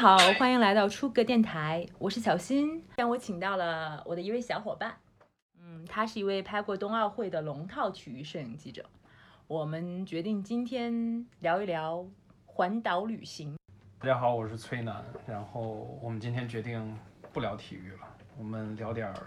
好，欢迎来到出格电台，我是小新。今天我请到了我的一位小伙伴，嗯，他是一位拍过冬奥会的龙套体育摄影记者。我们决定今天聊一聊环岛旅行。大家好，我是崔楠。然后我们今天决定不聊体育了，我们聊点儿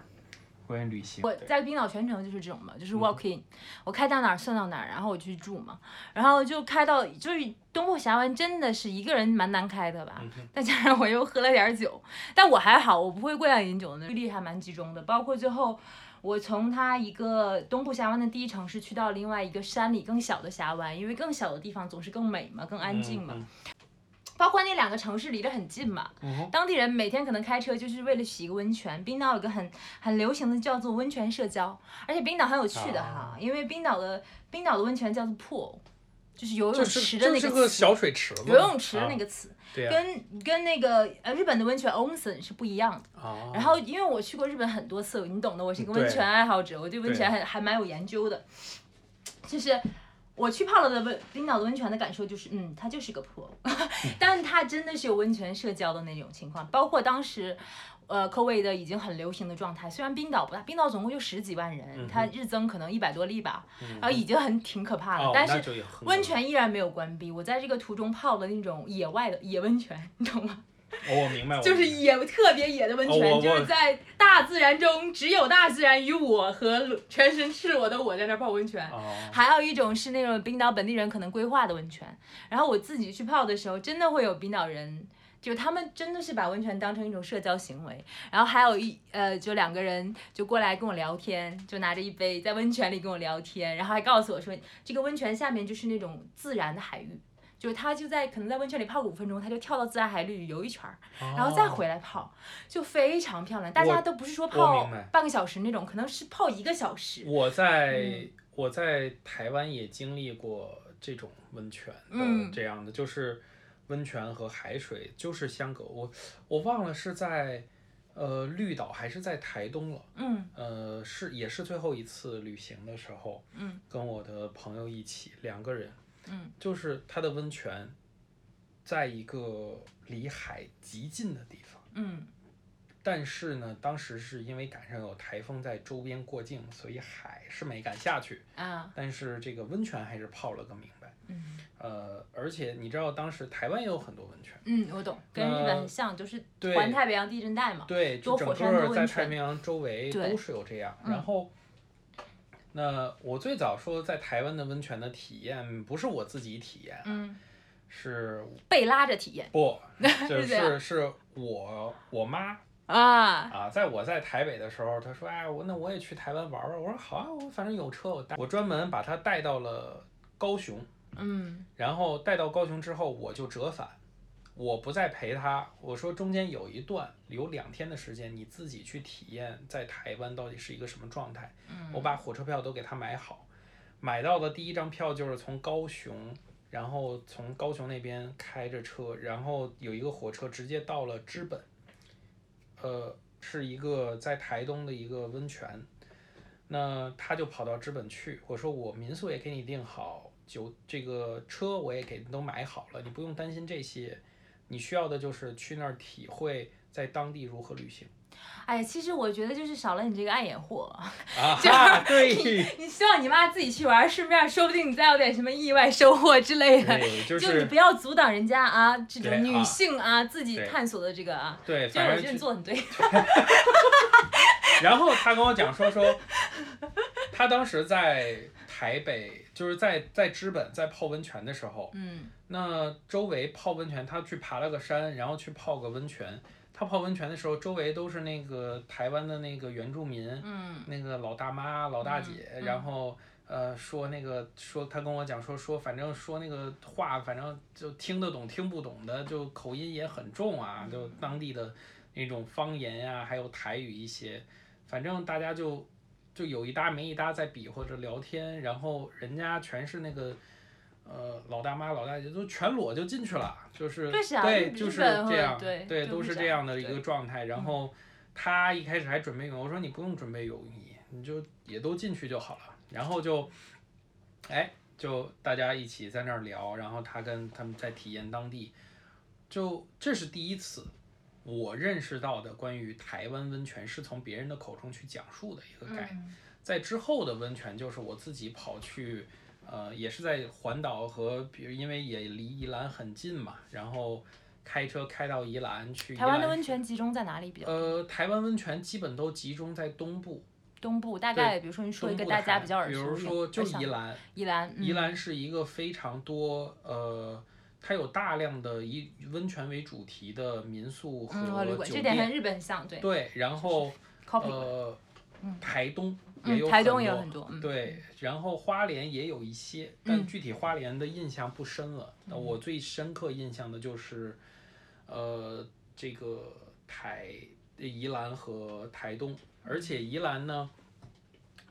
关于旅行。我在冰岛全程就是这种嘛，就是 walk in，、我开到哪儿算到哪儿，然后我去住嘛，然后就开到就是东部峡湾真的是一个人蛮难开的吧，嗯再加上我又喝了点儿酒，但我还好，我不会过量饮酒的，注意力还蛮集中的。包括最后我从它一个东部峡湾的第一城市去到另外一个山里更小的峡湾，因为更小的地方总是更美嘛，更安静嘛。嗯包括那两个城市离得很近嘛，嗯当地人每天可能开车就是为了洗一个温泉。冰岛有个很很流行的叫做温泉社交，而且冰岛很有趣的哈，啊。因为冰岛的冰岛的温泉叫做 pool，就是游泳池的那就是个个词，小水池，游泳池的那啊个词，对呀、跟跟那个呃日本的温泉 onsen 是不一样的。啊，然后因为我去过日本很多次，你懂的，我是一个温泉爱好者，我对温泉还还蛮有研究的。就是我去泡了的温冰岛的温泉的感受就是，嗯，它就是个 pool，但它真的是有温泉社交的那种情况，包括当时。呃，COVID 的已经很流行的状态，虽然冰岛不大，冰岛总共就十几万人，它日增可能一百多例吧，嗯然后已经很挺可怕了。哦，但是温泉依然没有关闭，我在这个途中泡的那种野外的野温泉，你懂吗？哦，我明白，我就是野特别野的温泉，哦就是在大自然中，只有大自然与我和全身赤裸的我在那儿泡温泉。哦，还有一种是那种冰岛本地人可能规划的温泉，然后我自己去泡的时候，真的会有冰岛人，就他们真的是把温泉当成一种社交行为，然后还有一呃，就两个人就过来跟我聊天，就拿着一杯在温泉里跟我聊天，然后还告诉我说，这个温泉下面就是那种自然的海域。就是他就在可能在温泉里泡个五分钟，他就跳到自然海里游一圈儿，然后再回来泡，就非常漂亮。大家都不是说泡半个小时那种，可能是泡一个小时。我在、嗯我在台湾也经历过这种温泉嗯的这样的，就是温泉和海水就是相隔。我我忘了是在呃绿岛还是在台东了。嗯呃，是也是最后一次旅行的时候，嗯，跟我的朋友一起两个人，嗯，就是它的温泉，在一个离海极近的地方，嗯。但是呢，当时是因为赶上有台风在周边过境，所以海是没敢下去，啊。但是这个温泉还是泡了个明白。嗯。呃，而且你知道，当时台湾也有很多温泉，嗯，我懂，跟日本很像，就是对。环太平洋地震带嘛。对，就整个在太平洋周围都是有这样。嗯。然后，那我最早说在台湾的温泉的体验，不是我自己体验，嗯，是被拉着体验不，就 是是是我我妈啊，啊，在我在台北的时候，她说，哎，我那我也去台湾玩玩。我说好啊，我反正有车，我带。我专门把她带到了高雄，嗯然后带到高雄之后，我就折返，我不再陪他。我说中间有一段有两天的时间，你自己去体验在台湾到底是一个什么状态。嗯我把火车票都给他买好，买到的第一张票就是从高雄。然后从高雄那边开着车，然后有一个火车直接到了知本，呃，是一个在台东的一个温泉。那他就跑到知本去，我说我民宿也给你订好，酒这个车我也给你都买好了，你不用担心这些，你需要的就是去那儿体会在当地如何旅行哎呀，其实我觉得就是少了你这个爱眼货，啊 对你希望你妈自己去玩，顺便说不定你再有点什么意外收获之类的。对，就就你不要阻挡人家啊，这种女啊性啊自己探索的这个啊，对，就是我觉得反正你做的很对。然后他跟我讲说说，他当时在台北，就是在在知本在泡温泉的时候，嗯那周围泡温泉，他去爬了个山，然后去泡个温泉。他泡温泉的时候，周围都是那个台湾的那个原住民，嗯那个老大妈、老大姐，嗯然后呃说那个说他跟我讲说说反正说那个话，反正就听得懂听不懂的，就口音也很重啊，就当地的那种方言呀、还有台语一些，反正大家就就有一搭没一搭在比划着聊天，然后人家全是那个。呃，老大妈、老大姐都全裸就进去了，就是对就是这样，对对，都是这样样的一个状态。然后他一开始还准备泳，我说你不用准备泳衣，你就也都进去就好了。然后就，哎，就大家一起在那儿聊，然后他跟他们在体验当地。就这是第一次我认识到的关于台湾温泉是从别人的口中去讲述的一个概念。嗯在之后的温泉，就是我自己跑去，呃，也是在环岛和，比如因为也离宜兰很近嘛，然后开车开到宜兰去。台湾的温泉集中在哪里比较？呃，台湾温泉基本都集中在东部，东部大概，比如说你说一个大家比较耳熟比如说就宜兰，宜兰，嗯宜兰是一个非常多，呃，它有大量的以温泉为主题的民宿和酒这点和店。日本很像，对对，然后呃，嗯台东也有嗯，台东也有很多，嗯，对，然后花莲也有一些，但嗯具体花莲的印象不深了。那我最深刻印象的就是，呃，这个台宜兰和台东，而且宜兰呢，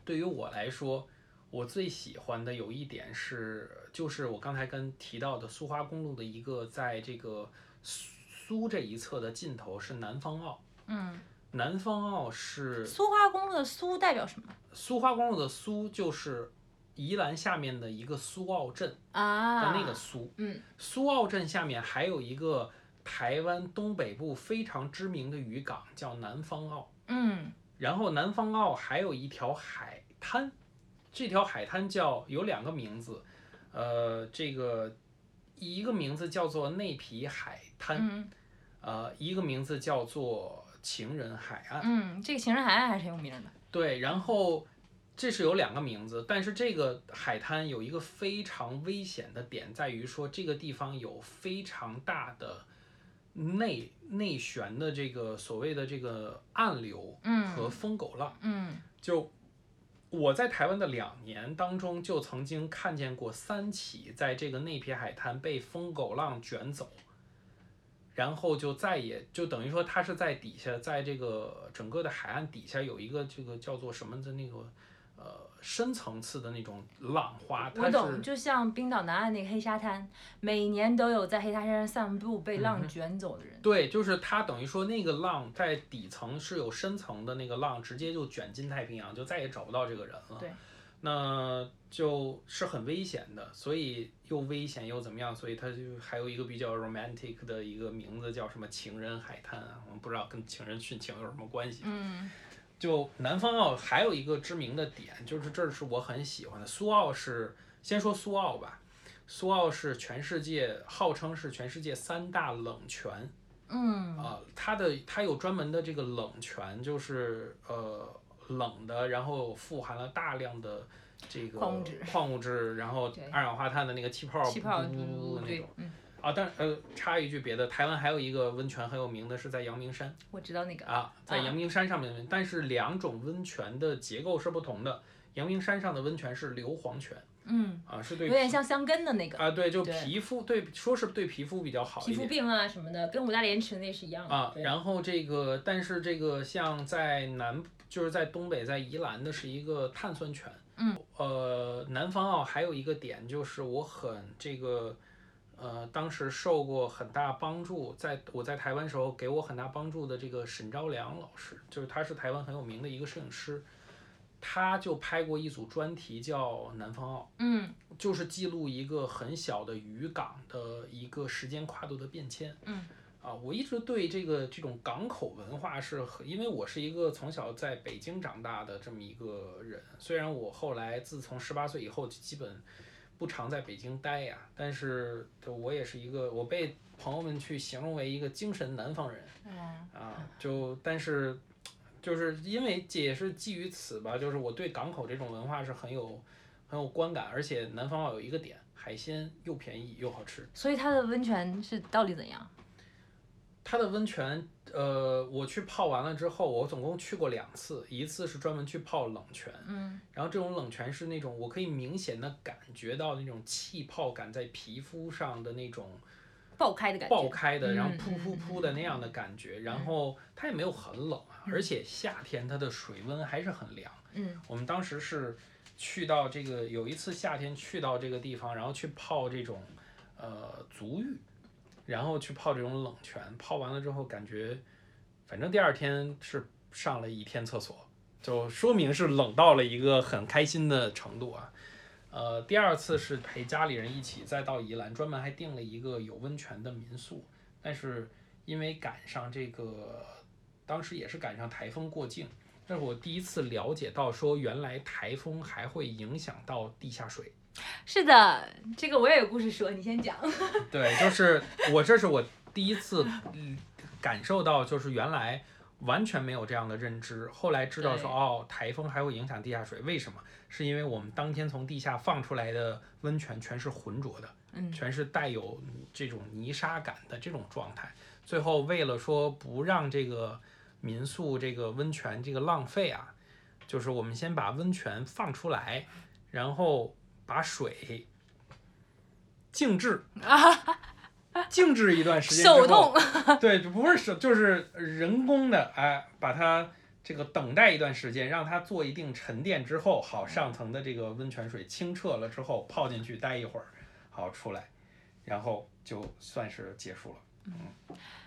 对于我来说，我最喜欢的有一点是，就是我刚才跟提到的苏花公路的一个，在这个苏这一侧的尽头是南方澳。嗯，南方澳是苏花公路的苏代表什么苏花公路的苏就是宜兰下面的一个苏澳镇的啊？那个苏。嗯，苏澳镇下面还有一个台湾东北部非常知名的渔港，叫南方澳。嗯然后南方澳还有一条海滩，这条海滩叫有两个名字，呃，这个一个名字叫做内皮海滩，嗯呃，一个名字叫做情人海岸。嗯，这个情人海岸还是很有名的。对，然后这是有两个名字，但是这个海滩有一个非常危险的点，在于说这个地方有非常大的内内旋的这个所谓的这个暗流嗯和疯狗浪。嗯就我在台湾的两年当中，就曾经看见过三起在这个内皮海滩被疯狗浪卷走。然后就再也就等于说，它是在底下，在这个整个的海岸底下有一个这个叫做什么的那个呃深层次的那种浪花，它我懂，是就像冰岛南岸那个黑沙滩，每年都有在黑沙滩上散步被嗯浪卷走的人。对，就是它等于说那个浪在底层是有深层的那个浪，直接就卷进太平洋，就再也找不到这个人了。对，那就是很危险的，所以又危险又怎么样？所以它就还有一个比较 romantic 的一个名字叫什么情人海滩啊，我们不知道跟情人殉情有什么关系。嗯就南方澳还有一个知名的点，就是这是我很喜欢的。苏澳是先说苏澳吧，苏澳是全世界号称是全世界三大冷泉嗯啊、它的它有专门的这个冷泉，就是呃冷的，然后富含了大量的这个矿物质矿物质然后二氧化碳的那个气泡气泡噗噗噗噗的那种，嗯，啊。但呃插一句别的，台湾还有一个温泉很有名的是在阳明山。我知道那个。啊，在阳明山上面，但是两种温泉的结构是不同的。阳明山上的温泉是硫磺泉嗯，啊，是对有点像香根的那个啊，对，就皮肤对，说是对皮肤比较好皮肤病啊什么的，跟五大连池那是一样的。啊。然后这个，但是这个像在南，就是在东北，在宜兰的是一个碳酸泉。嗯。呃，南方澳还有一个点就是我很这个。呃，当时受过很大帮助，在我在台湾时候给我很大帮助的这个沈昭良老师，就是他是台湾很有名的一个摄影师，他就拍过一组专题叫《南方澳》，嗯就是记录一个很小的渔港的一个时间跨度的变迁。嗯，啊，我一直对这个这种港口文化是很，因为我是一个从小在北京长大的这么一个人，虽然我后来自从十八岁以后就基本不常在北京待呀，但是我也是一个，我被朋友们去形容为一个精神南方人。嗯啊，就但是就是因为也是基于此吧，就是我对港口这种文化是很有很有观感，而且南方澳有一个点，海鲜又便宜又好吃。所以它的温泉是到底怎样？它的温泉，呃，我去泡完了之后，我总共去过两次，一次是专门去泡冷泉，嗯然后这种冷泉是那种我可以明显的感觉到那种气泡感在皮肤上的那种爆开的感觉。爆开的，然后嗯噗噗噗的那样的感觉，然后它也没有很冷啊，而且夏天它的水温还是很凉。嗯我们当时是去到这个有一次夏天去到这个地方，然后去泡这种呃足浴，然后去泡这种冷泉，泡完了之后感觉，反正第二天是上了一天厕所，就说明是冷到了一个很开心的程度啊。呃，第二次是陪家里人一起再到宜兰，专门还订了一个有温泉的民宿，但是因为赶上这个，当时也是赶上台风过境，这是我第一次了解到说原来台风还会影响到地下水。是的，这个我也有故事说，你先讲。对，就是我这是我第一次嗯感受到，就是原来完全没有这样的认知，后来知道说哦，台风还会影响地下水，为什么？是因为我们当天从地下放出来的温泉全是浑浊的，嗯全是带有这种泥沙感的这种状态。最后为了说不让这个民宿这个温泉这个浪费啊，就是我们先把温泉放出来，然后把水静置。静置一段时间之后，手动，对，不是手，就是人工的，哎，把它这个等待一段时间，让它做一定沉淀之后，好上层的这个温泉水清澈了之后，泡进去待一会儿，好出来，然后就算是结束了。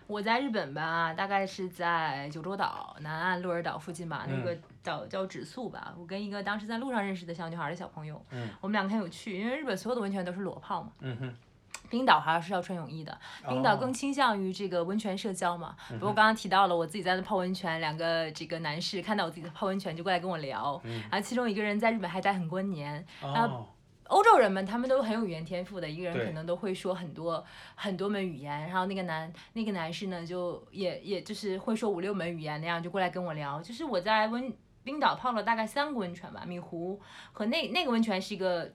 我在日本吧，大概是在九州岛南岸鹿儿岛附近吧，那嗯个岛叫叫指宿吧。我跟一个当时在路上认识的小女孩的小朋友，嗯我们两个很有趣，因为日本所有的温泉都是裸泡嘛，嗯哼，冰岛还是要穿泳衣的。冰岛哦更倾向于这个温泉社交嘛。嗯不过刚刚提到了，我自己在那泡温泉，两个这个男士看到我自己在泡温泉就过来跟我聊，嗯然后其中一个人在日本还待很多年。然后，欧洲人们他们都很有语言天赋的，一个人可能都会说很多很多门语言，然后那个男那个男士呢就也也就是会说五六门语言那样就过来跟我聊。就是我在温冰岛泡了大概三个温泉吧，米湖和那那个温泉是一个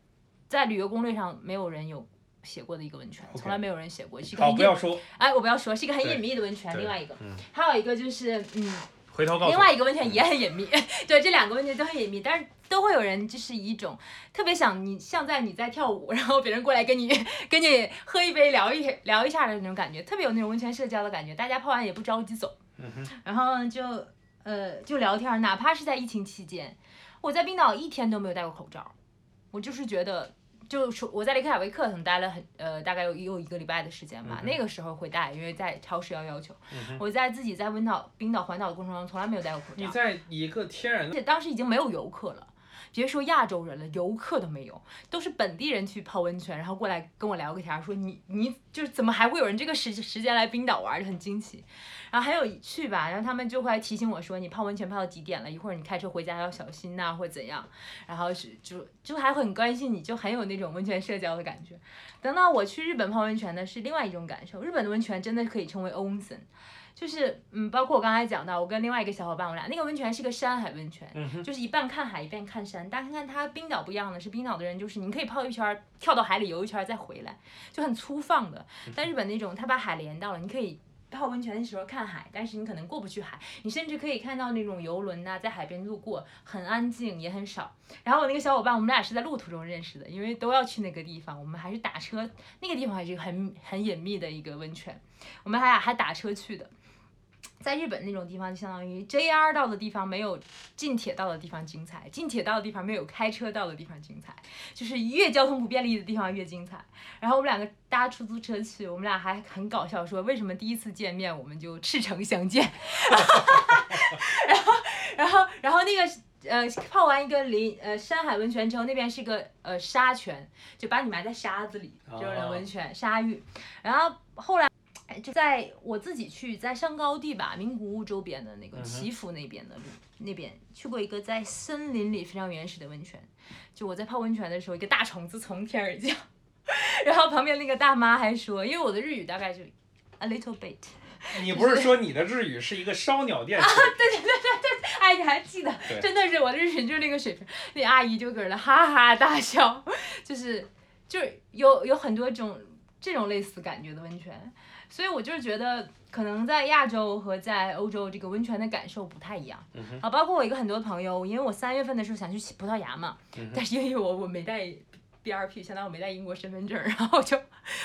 在旅游攻略上没有人有。写过的一个温泉从来没有人写过，是一个好，很隐不要说，哎，我不要说，是一个很隐秘的温泉。另外一个，嗯还有一个就是，嗯，回头告诉。另外一个温泉也很隐秘。对，这两个温泉都很隐秘，但是都会有人就是以一种特别想你像在你在跳舞，然后别人过来跟你跟你喝一杯聊一聊一下的那种感觉，特别有那种温泉社交的感觉。大家泡完也不着急走，嗯，然后就呃就聊天儿，哪怕是在疫情期间，我在冰岛一天都没有戴过口罩，我就是觉得。就是我在雷克雅未克可能待了很呃大概有有一个礼拜的时间吧，嗯那个时候会戴，因为在超市要要求。嗯，我在自己在温岛冰岛环岛的过程中从来没有戴过口罩，你在一个天然的，而且当时已经没有游客了。别说亚洲人了，游客都没有，都是本地人去泡温泉，然后过来跟我聊个天儿，说你你就是怎么还会有人这个时时间来冰岛玩儿，就很惊奇。然后还有去吧，然后他们就会提醒我说你泡温泉泡到几点了，一会儿你开车回家要小心呐、或怎样。然后是就就还很关心你，就很有那种温泉社交的感觉。等到我去日本泡温泉呢，是另外一种感受。日本的温泉真的可以称为 onsen，就是嗯，包括我刚才讲到，我跟另外一个小伙伴，我俩那个温泉是个山海温泉，嗯，就是一半看海一半看山。大家看看它冰岛不一样的是，冰岛的人就是你可以泡一圈儿，跳到海里游一圈儿再回来，就很粗放的。但日本那种，它把海连到了，你可以。泡温泉的时候看海，但是你可能过不去海，你甚至可以看到那种游轮呐、在海边路过，很安静也很少。然后我那个小伙伴，我们俩是在路途中认识的，因为都要去那个地方，我们还是打车，那个地方还是很很隐秘的一个温泉，我们还俩还打车去的。在日本那种地方，就相当于 JR 到的地方没有近铁道的地方精彩，近铁道的地方没有开车到的地方精彩，就是越交通不便利的地方越精彩。然后我们两个搭出租车去，我们俩还很搞笑说，为什么第一次见面我们就赤诚相见？然后，然后，然后那个。呃，泡完一个林呃山海温泉之后，那边是个呃沙泉，就把你埋在沙子里这种的哦温泉沙浴。然后后来哎就在我自己去在上高地吧，名古屋周边的那个祈福那边的路、那边去过一个在森林里非常原始的温泉。就我在泡温泉的时候，一个大虫子从天而降，然后旁边那个大妈还说，因为我的日语大概就 a little bit，你不是说你的日语是一个烧鸟店啊，对对对对对？哎，你还记得？真的是我的日语就是那个水平，那阿姨就搁那哈哈大笑，就是就是有有很多种这种类似感觉的温泉，所以我就是觉得可能在亚洲和在欧洲这个温泉的感受不太一样。嗯，啊，包括我一个很多朋友，因为我三月份的时候想去葡萄牙嘛，嗯但是因为我我没带 B R P，相当于我没带英国身份证，然后我就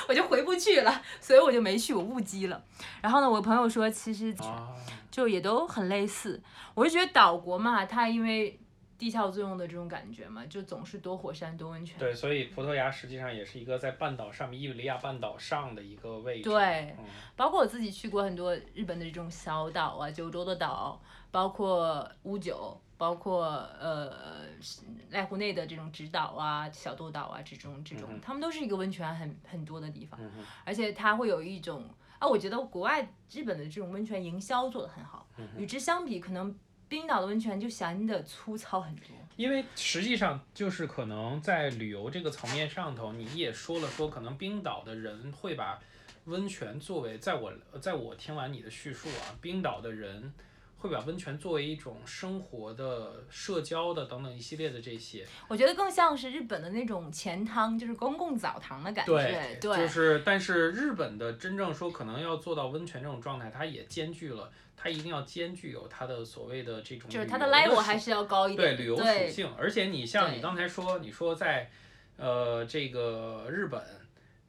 我就回不去了，所以我就没去，我误机了。然后呢，我朋友说其实啊，就也都很类似，我就觉得岛国嘛，它因为地壳作用的这种感觉嘛，就总是多火山多温泉。对，所以葡萄牙实际上也是一个在半岛上面，伊比利亚半岛上的一个位置。对，嗯，包括我自己去过很多日本的这种小岛啊，九州的岛，包括乌九，包括呃濑户内的这种直岛啊、小豆岛啊这种这种他们都是一个温泉很很多的地方，嗯，而且它会有一种啊，我觉得国外日本的这种温泉营销做得很好，嗯与之相比，可能冰岛的温泉就显得粗糙很多。因为实际上就是可能在旅游这个层面上头，你也说了说，可能冰岛的人会把温泉作为，在我在我听完你的叙述啊，冰岛的人会把温泉作为一种生活的、社交的等等一系列的这些。我觉得更像是日本的那种钱汤，就是公共澡堂的感觉。对，对，就是但是日本的真正说可能要做到温泉这种状态，它也兼具了，它一定要兼具有它的所谓的这种就是它的 level 还是要高一点。对旅游属性，而且你像你刚才说，你说在呃这个日本。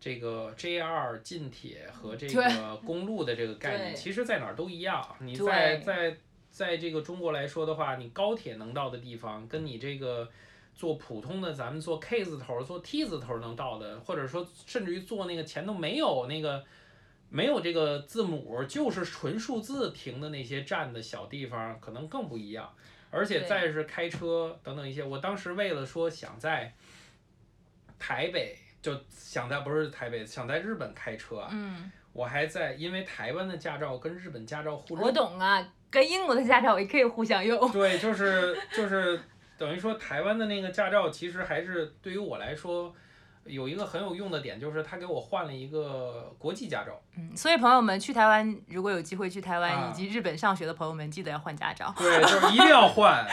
这个 JR 近铁和这个公路的这个概念，其实在哪儿都一样。你在在在这个中国来说的话，你高铁能到的地方，跟你这个坐普通的咱们坐 K 字头、坐 T 字头能到的，或者说甚至于坐那个前头没有那个没有这个字母，就是纯数字停的那些站的小地方，可能更不一样。而且再是开车等等一些，我当时为了说想在台北，就想在不是台北，想在日本开车啊，嗯，我还在因为台湾的驾照跟日本驾照互认我，懂啊，跟英国的驾照也可以互相用。对，就是就是等于说台湾的那个驾照，其实还是对于我来说有一个很有用的点，就是他给我换了一个国际驾照。嗯，所以朋友们去台湾，如果有机会去台湾、啊以及日本上学的朋友们，记得要换驾照。对，就是一定要换啊！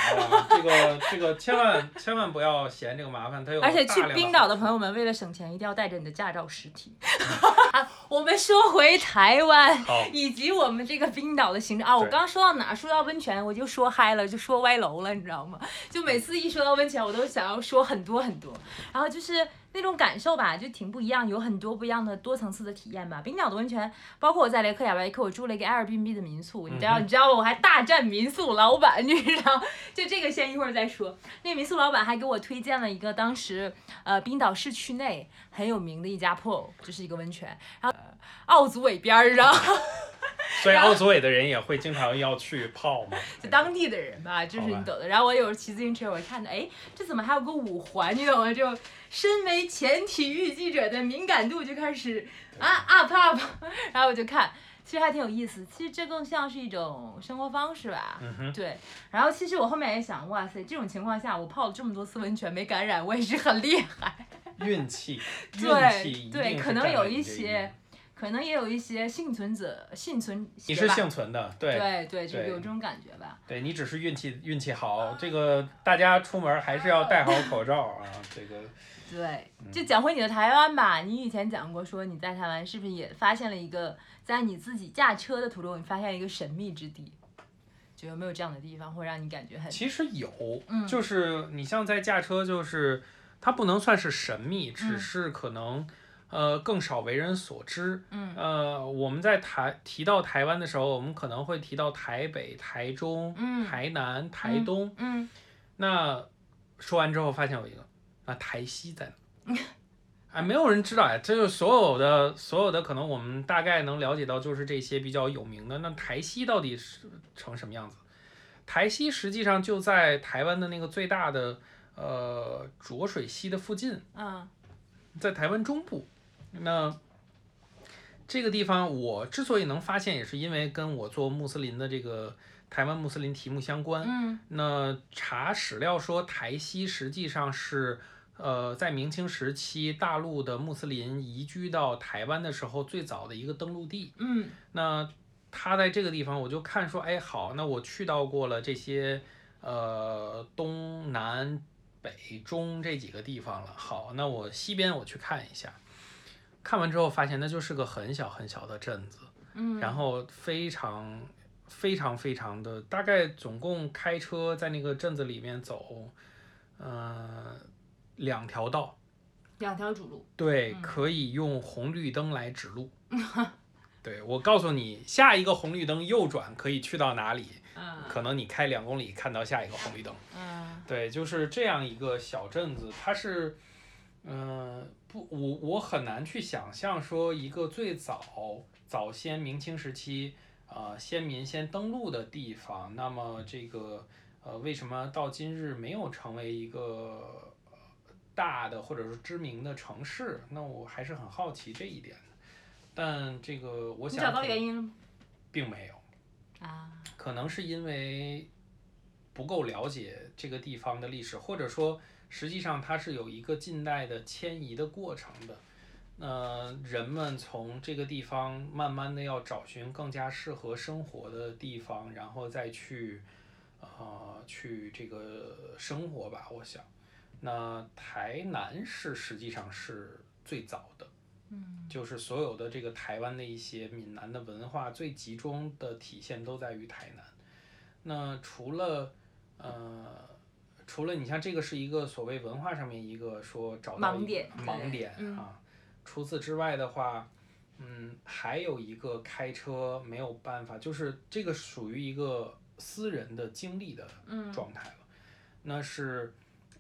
这个这个千万千万不要嫌这个麻烦，它有而且去冰岛的朋友，们，为了省钱，一定要带着你的驾照实体。啊我们说回台湾，以及我们这个冰岛的行程啊，我刚刚说到哪？说到温泉，我就说嗨了，就说歪楼了，你知道吗？就每次一说到温泉，我都想要说很多很多，然后就是那种感受吧，就挺不一样，有很多不一样的多层次的体验吧。冰岛的温泉，包括我在雷克雅未克，我住了一个 Airbnb 的民宿，你知道，你知道我还大战民宿老板，你知道，就这个先一会儿再说。那民宿老板还给我推荐了一个当时呃冰岛市区内很有名的一家 pool，就是一个温泉，然后、呃奥组委边儿上。所以奥组委的人也会经常要去泡嘛。就当地的人吧，就是你懂的。然后我有时候骑自行车，我看到，哎，这怎么还有个五环？你懂吗？就身为前体育记者的敏感度就开始啊 up up，然后我就看，其实还挺有意思。其实这更像是一种生活方式吧。对，然后其实我后面也想，哇塞，这种情况下我泡了这么多次温泉没感染，我也是很厉害。运气，运对对，可能有一些，可能也有一些幸存者幸存你是幸存的，对对对，就有这种感觉吧。对，你只是运气运气好。这个大家出门还是要戴好口罩啊。这个对，嗯就讲回你的台湾吧。你以前讲过，说你在台湾是不是也发现了一个，在你自己驾车的途中，你发现一个神秘之地？就有没有这样的地方，会让你感觉很其实有，嗯就是你像在驾车，就是它不能算是神秘，只嗯是可能。呃，更少为人所知。嗯呃，我们在台提到台湾的时候，我们可能会提到台北、台中、嗯台南、台东。嗯那说完之后，发现有一个，那台西在哪？哎，没有人知道哎，这就所有的所有的可能我们大概能了解到，就是这些比较有名的。那台西到底是成什么样子？台西实际上就在台湾的那个最大的呃浊水溪的附近，嗯在台湾中部。那这个地方我之所以能发现，也是因为跟我做穆斯林的这个台湾穆斯林题目相关。嗯那查史料说，台西实际上是，呃，在明清时期大陆的穆斯林移居到台湾的时候最早的一个登陆地。嗯那他在这个地方，我就看说，哎，好，那我去到过了这些，呃，东南北中这几个地方了。好，那我西边我去看一下。看完之后发现，那就是个很小很小的镇子。嗯，然后非常非常非常的，大概总共开车在那个镇子里面走，呃，两条道，两条主路。对，嗯可以用红绿灯来指路。对我告诉你，下一个红绿灯右转可以去到哪里？嗯可能你开两公里看到下一个红绿灯。嗯对，就是这样一个小镇子，它是，嗯、不，我我很难去想象说一个最早早先明清时期啊、呃先民先登陆的地方，那么这个呃为什么到今日没有成为一个呃大的或者说知名的城市？那我还是很好奇这一点的。但这个我你找到原因了吗？并没有，啊，可能是因为不够了解这个地方的历史，或者说实际上它是有一个近代的迁移的过程的。那人们从这个地方慢慢的要找寻更加适合生活的地方，然后再去，呃，去这个生活吧。我想，那台南是实际上是最早的，嗯，就是所有的这个台湾的一些闽南的文化最集中的体现都在于台南。那除了，呃。除了你像这个是一个所谓文化上面一个说找到盲点盲点嗯啊，除此之外的话，嗯，还有一个开车没有办法，就是这个属于一个私人的经历的状态了。那是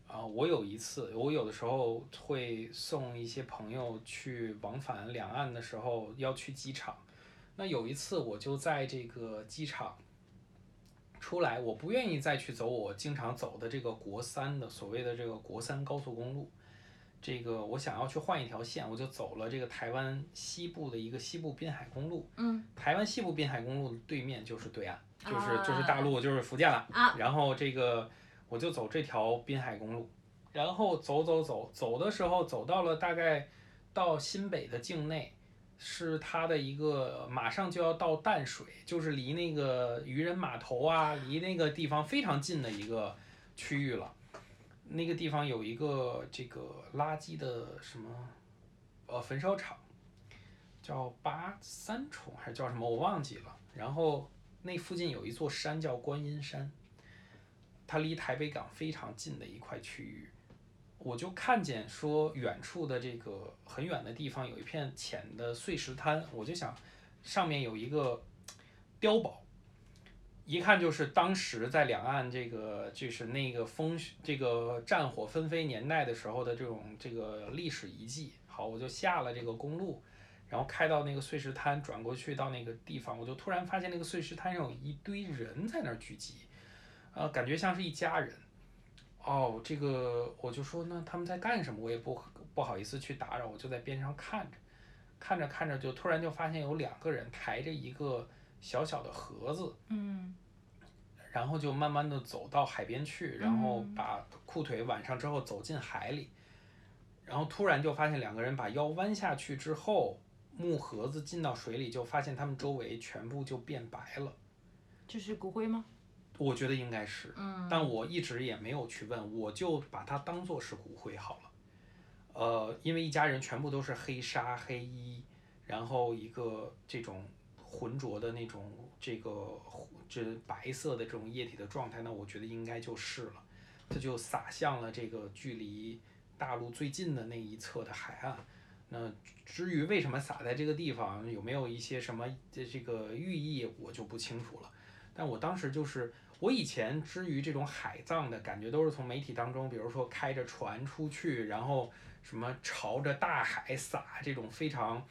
啊、我有一次，我有的时候会送一些朋友去往返两岸的时候要去机场。那有一次我就在这个机场出来，我不愿意再去走我经常走的这个国三的所谓的这个国三高速公路。这个我想要去换一条线，我就走了这个台湾西部的一个西部滨海公路。嗯，台湾西部滨海公路的对面就是对岸，就是啊就是大陆，就是福建了。啊然后这个我就走这条滨海公路，然后走走走走的时候，走到了大概到新北的境内，是它的一个马上就要到淡水，就是离那个渔人码头啊，离那个地方非常近的一个区域了。那个地方有一个这个垃圾的什么呃焚烧厂，叫八三重还是叫什么我忘记了。然后那附近有一座山叫观音山，它离台北港非常近的一块区域。我就看见说远处的这个很远的地方有一片浅的碎石滩，我就想上面有一个碉堡，一看就是当时在两岸这个就是那个风这个战火纷飞年代的时候的这种这个历史遗迹。好，我就下了这个公路，然后开到那个碎石滩，转过去到那个地方，我就突然发现那个碎石滩上有一堆人在那儿聚集，呃，感觉像是一家人。哦，这个我就说那他们在干什么？我也不不好意思去打扰，我就在边上看着，看着看着就突然就发现有两个人抬着一个小小的盒子，嗯然后就慢慢的走到海边去，然后把裤腿挽上之后走进海里，然后突然就发现两个人把腰弯下去之后，木盒子进到水里，就发现他们周围全部就变白了。这是骨灰吗？我觉得应该是，嗯但我一直也没有去问，我就把它当做是骨灰好了。呃，因为一家人全部都是黑纱黑衣，然后一个这种浑浊的那种这个这白色的这种液体的状态，那我觉得应该就是了。它就洒向了这个距离大陆最近的那一侧的海岸。那至于为什么洒在这个地方，有没有一些什么这这个寓意，我就不清楚了。但我当时就是，我以前之于这种海葬的感觉，都是从媒体当中，比如说开着船出去，然后什么朝着大海撒这种非常，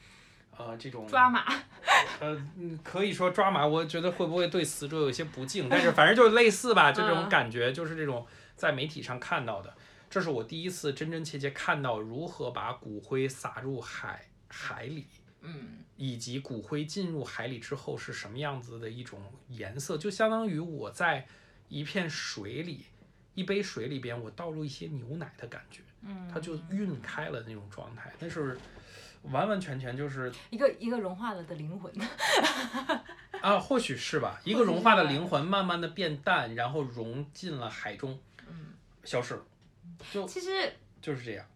呃，这种抓马。呃，嗯可以说抓马，我觉得会不会对死者有一些不敬？但是反正就是类似吧，就这种嗯感觉，就是这种在媒体上看到的。这是我第一次真真切切看到如何把骨灰撒入海海里，嗯以及骨灰进入海里之后是什么样子的一种颜色，就相当于我在一片水里，一杯水里边我倒入一些牛奶的感觉，嗯，它就晕开了那种状态，那是完完全全就是一个一个融化了的灵魂。啊，或许是吧，一个融化的灵魂慢慢的变淡，然后融进了海中，嗯消失了，就其实就是这样。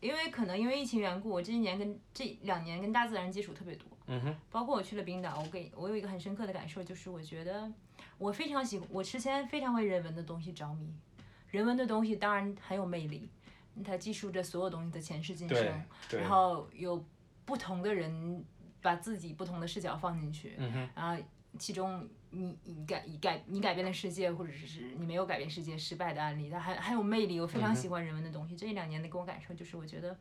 因为可能因为疫情缘故，我这一年跟这两年跟大自然接触特别多。嗯哼，包括我去了冰岛，我给我有一个很深刻的感受，就是我觉得我非常喜欢，我之前非常为人文的东西着迷，人文的东西当然很有魅力，它记述着所有东西的前世今生，然，后有不同的人把自己不同的视角放进去，嗯，然后其中你你改你改你改变了世界，或者是你没有改变世界失败的案例，它还很有魅力。我非常喜欢人文的东西。这一两年的给我感受就是，我觉得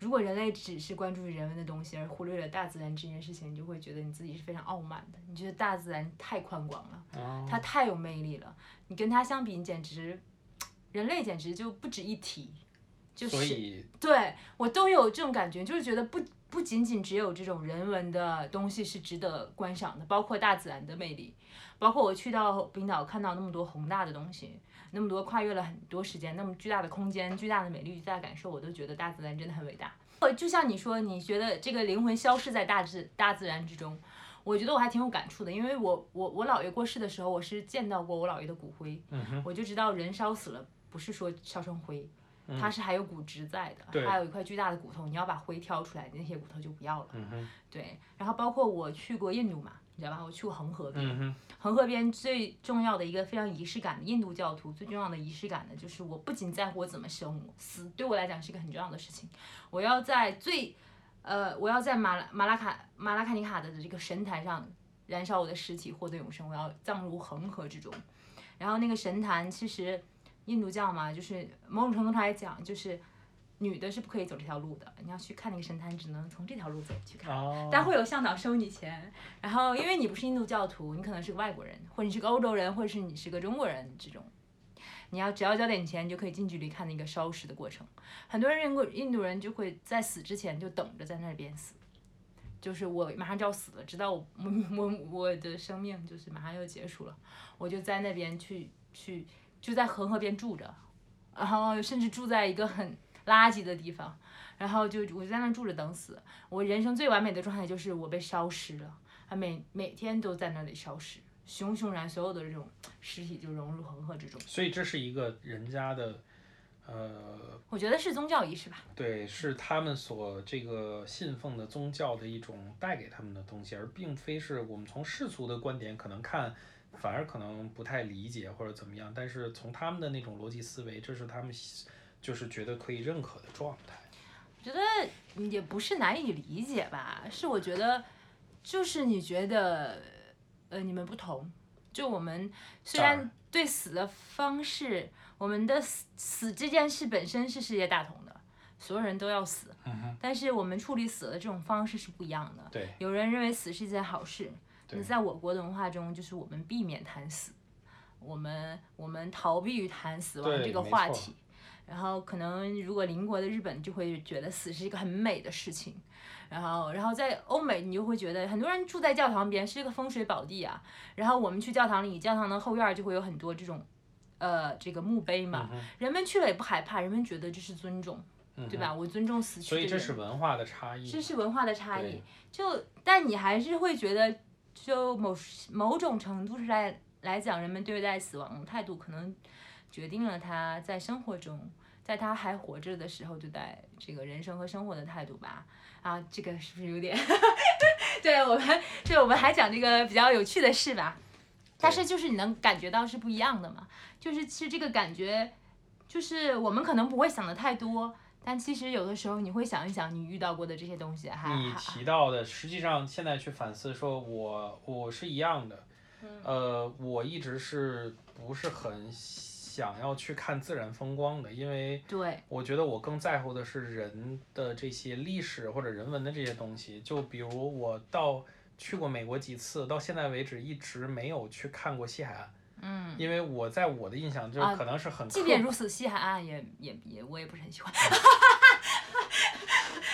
如果人类只是关注于人文的东西，而忽略了大自然这件事情，你就会觉得你自己是非常傲慢的。你觉得大自然太宽广了，哦它太有魅力了，你跟它相比，你简直人类简直就不值一提。就是对我都有这种感觉，就是觉得不不仅仅只有这种人文的东西是值得观赏的，包括大自然的魅力，包括我去到冰岛看到那么多宏大的东西，那么多跨越了很多时间，那么巨大的空间、巨大的美丽、巨大的感受，我都觉得大自然真的很伟大。呃，就像你说，你觉得这个灵魂消失在大自大自然之中，我觉得我还挺有感触的，因为我我我姥爷过世的时候，我是见到过我姥爷的骨灰，我就知道人烧死了，不是说烧成灰。它是还有骨质在的，嗯还有一块巨大的骨头，你要把灰挑出来，那些骨头就不要了。嗯，对，然后包括我去过印度嘛，你知道吧？我去过恒河边，嗯，恒河边最重要的一个非常仪式感的印度教徒最重要的仪式感的就是我不仅在乎我怎么生，死对我来讲是一个很重要的事情。我要在最，呃，我要在马拉马拉卡马拉卡尼卡的这个神坛上燃烧我的尸体，获得永生。我要葬入恒河之中。然后那个神坛其实印度教嘛，就是某种程度上来讲，就是女的是不可以走这条路的。你要去看那个神坛，只能从这条路走去看。哦，但会有向导收你钱，然后因为你不是印度教徒，你可能是个外国人，或者你是个欧洲人，或者是你是个中国人这种，你要只要交点钱，你就可以近距离看那个烧尸的过程。很多人认为印度人就会在死之前就等着在那边死，就是我马上就要死了，直到我我我我的生命就是马上要结束了，我就在那边去去就在恒河边住着，然后甚至住在一个很垃圾的地方。然后就我就在那住着等死。我人生最完美的状态就是我被烧尸了，啊每每天都在那里烧尸，熊熊然，所有的这种尸体就融入恒河之中。所以这是一个人家的，呃，我觉得是宗教仪式吧。对，是他们所这个信奉的宗教的一种带给他们的东西，而并非是我们从世俗的观点可能看，反而可能不太理解或者怎么样。但是从他们的那种逻辑思维，这是他们就是觉得可以认可的状态。我觉得也不是难以理解吧，是我觉得就是你觉得呃你们不同，就我们虽然对死的方式，我们的死死这件事本身是世界大同的，所有人都要死，嗯但是我们处理死的这种方式是不一样的。对，有人认为死是一件好事，对那在我国的文化中，就是我们避免谈死，我们我们逃避于谈死亡这个话题。然后可能如果邻国的日本就会觉得死是一个很美的事情，然后然后在欧美你就会觉得很多人住在教堂边是一个风水宝地啊，然后我们去教堂里，教堂的后院儿就会有很多这种，呃这个墓碑嘛，嗯人们去了也不害怕，人们觉得这是尊重，嗯对吧？我尊重死去所以这的人。是文化的差异。这是文化的差异。就但你还是会觉得，就某某种程度上来来讲，人们对待死亡的态度，可能决定了他在生活中，在他还活着的时候对待这个人生和生活的态度吧。啊，这个是不是有点？对我们，对我们还讲这个比较有趣的事吧。但是就是你能感觉到是不一样的嘛，就是其实这个感觉，就是我们可能不会想的太多，但其实有的时候你会想一想你遇到过的这些东西，还你提到的，实际上现在去反思，说我我是一样的，嗯。呃，我一直是不是很想要去看自然风光的，因为对。我觉得我更在乎的是人的这些历史或者人文的这些东西。就比如我到去过美国几次，到现在为止一直没有去看过西海岸，嗯，因为我在我的印象就啊可能是很即便如此，西海岸也也也我也不是很喜欢。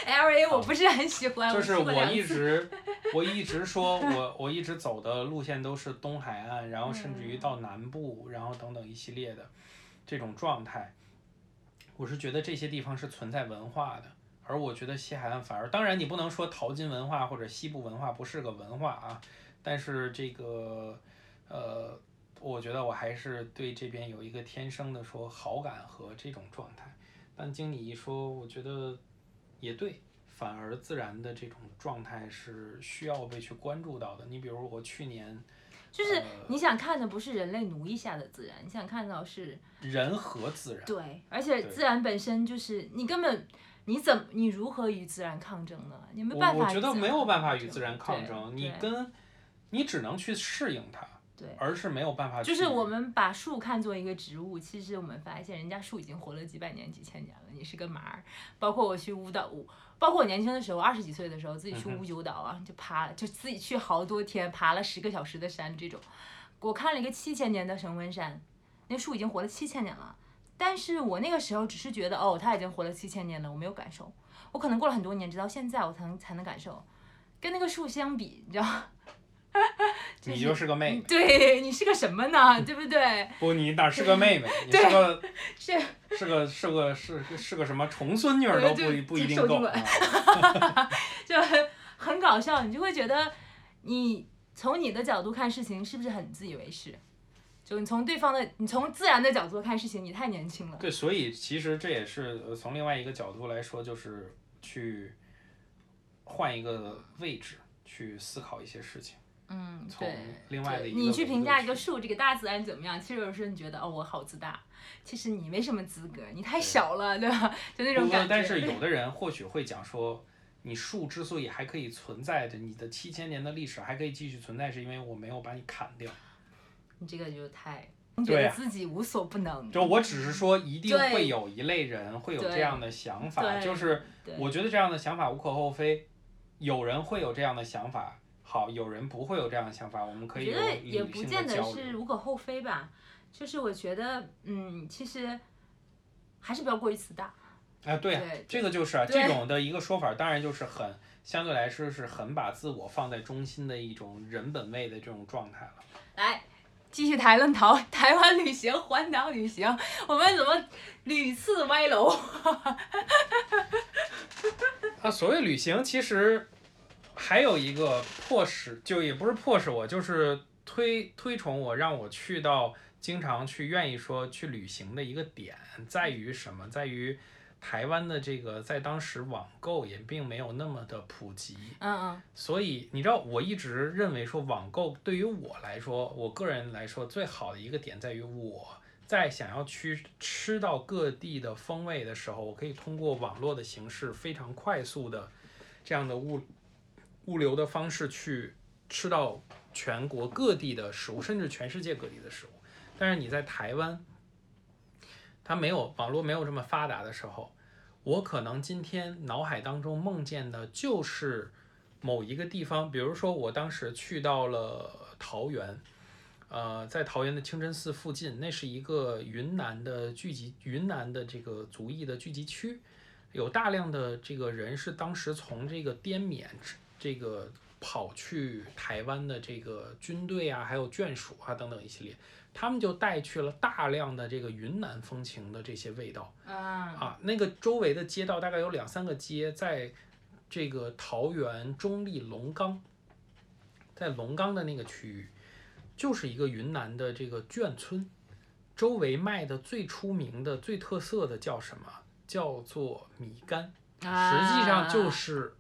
L A 我不是很喜欢，就是我一直，我一直说我我一直走的路线都是东海岸，然后甚至于嗯到南部，然后等等一系列的这种状态。我是觉得这些地方是存在文化的，而我觉得西海岸反而，当然你不能说淘金文化或者西部文化不是个文化啊，但是这个呃，我觉得我还是对这边有一个天生的说好感和这种状态。但经你一说，我觉得也对，反而自然的这种状态是需要被去关注到的。你比如我去年就是呃你想看的不是人类奴役下的自然，你想看到是人和自然，对，而且自然本身就是你根本你怎么你如何与自然抗争呢？你没办法我我觉得没有办法与自然抗争，你跟你只能去适应它，对而是没有办法。就是我们把树看作一个植物，其实我们发现人家树已经活了几百年、几千年了，你是个麻儿。包括我去乌岛，乌包括我年轻的时候，二十几岁的时候，自己去乌九岛啊，就爬，就自己去好多天，爬了十个小时的山，这种。我看了一个七千年的神温山，那树已经活了七千年了，但是我那个时候只是觉得，哦，它已经活了七千年了，我没有感受。我可能过了很多年，直到现在我才能才能感受，跟那个树相比，你知道吗？你就是个妹妹，对你是个什么呢？对不对？不，你哪是个妹妹？你是个是是个是个是是个什么重孙女儿都不就不一定够就很很搞笑，你就会觉得你从你的角度看事情是不是很自以为是？就你从对方的，你从自然的角度看事情，你太年轻了。对，所以其实这也是呃从另外一个角度来说，就是去换一个位置去思考一些事情。嗯，从对。另外的一个你去评价一个树，这个大自然怎么样？其实有时候你觉得，哦，我好自大。其实你没什么资格，你太小了，对吧？就那种感觉。但是有 的人或许会讲说，你树之所以还可以存在着，你的七千年的历史还可以继续存在，是因为我没有把你砍掉。你这个就太，觉得自己无所不能。就我只是说，一定会有一类人会有这样的想法，就是我觉得这样的想法无可厚非，有人会有这样的想法，好，有人不会有这样的想法，我们可以我觉得也不见得。是无可厚非吧，就是我觉得，嗯，其实还是不要过于自大。哎，对啊，对这个就是啊，这种的一个说法，当然就是很相对来说是很把自我放在中心的一种人本位的这种状态了。来，继续台论台台湾旅行、环岛旅行，我们怎么屡次歪楼？啊，所谓旅行，其实还有一个迫使，就也不是迫使我，就是推推崇我，让我去到经常去愿意说去旅行的一个点，在于什么？在于台湾的这个在当时网购也并没有那么的普及，嗯嗯，所以你知道，我一直认为说网购对于我来说，我个人来说最好的一个点在于我。在想要去吃到各地的风味的时候，我可以通过网络的形式非常快速的这样的物物流的方式去吃到全国各地的食物，甚至全世界各地的食物。但是你在台湾，它没有网络没有这么发达的时候，我可能今天脑海当中梦见的就是某一个地方，比如说我当时去到了桃园。呃，在桃园的清真寺附近，那是一个云南的聚集，云南的这个族裔的聚集区，有大量的这个人是当时从这个滇缅这个跑去台湾的这个军队啊，还有眷属啊等等一系列，他们就带去了大量的这个云南风情的这些味道啊，啊。那个周围的街道大概有两三个街，在这个桃园中立龙岗，在龙岗的那个区域。就是一个云南的这个眷村，周围卖的最出名的、最特色的叫什么？叫做米干，实际上就是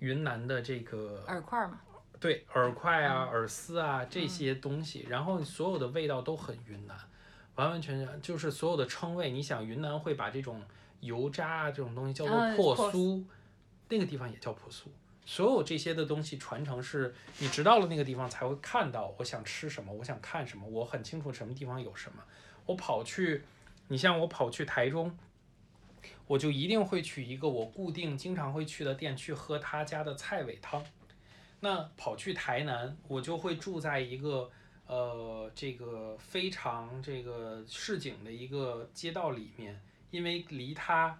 云南的这个耳块嘛。对耳块啊、耳丝啊这些东西，然后所有的味道都很云南，完完全全就是所有的称谓。你想云南会把这种油渣啊这种东西叫做嗯破破酥，那个地方也叫破酥。所有这些的东西传承是，你直到了那个地方才会看到。我想吃什么，我想看什么，我很清楚什么地方有什么。我跑去，你像我跑去台中，我就一定会去一个我固定经常会去的店去喝他家的菜尾汤。那跑去台南，我就会住在一个呃这个非常这个市井的一个街道里面，因为离它。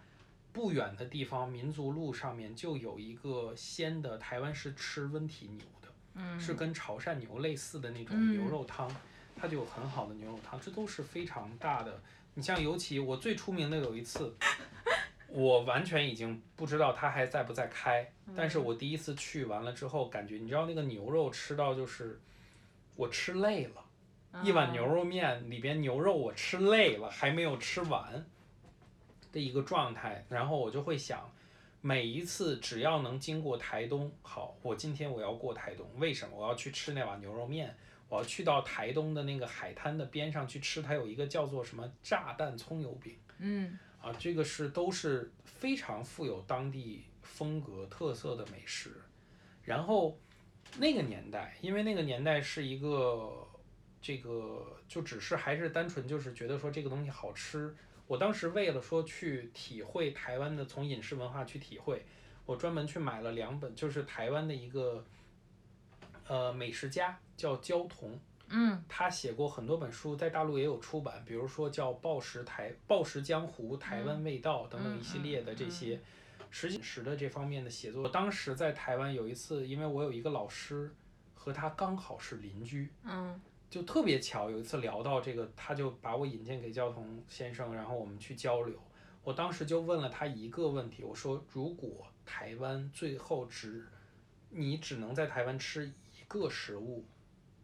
不远的地方，民族路上面就有一个鲜的，台湾是吃温体牛的，嗯，是跟潮汕牛类似的那种嗯牛肉汤，它就有很好的牛肉汤，这都是非常大的。你像尤其我最出名的有一次，我完全已经不知道它还在不在开，但是我第一次去完了之后，感觉你知道那个牛肉吃到就是我吃累了，一碗牛肉面里边牛肉我吃累了，还没有吃完。的一个状态，然后我就会想，每一次只要能经过台东，好，我今天我要过台东，为什么我要去吃那碗牛肉面？我要去到台东的那个海滩的边上去吃，它有一个叫做什么炸弹葱油饼，嗯啊，这个是都是非常富有当地风格特色的美食。然后那个年代，因为那个年代是一个这个就只是还是单纯就是觉得说这个东西好吃。我当时为了说去体会台湾的从饮食文化去体会，我专门去买了两本，就是台湾的一个呃美食家叫焦桐，嗯他写过很多本书，在大陆也有出版，比如说叫《暴食台暴食江湖》《台湾味道》等等一系列的这些实景实的这方面的写作。我当时在台湾有一次，因为我有一个老师和他刚好是邻居，嗯就特别巧，有一次聊到这个，他就把我引荐给焦桐先生，然后我们去交流。我当时就问了他一个问题，我说如果台湾最后只你只能在台湾吃一个食物，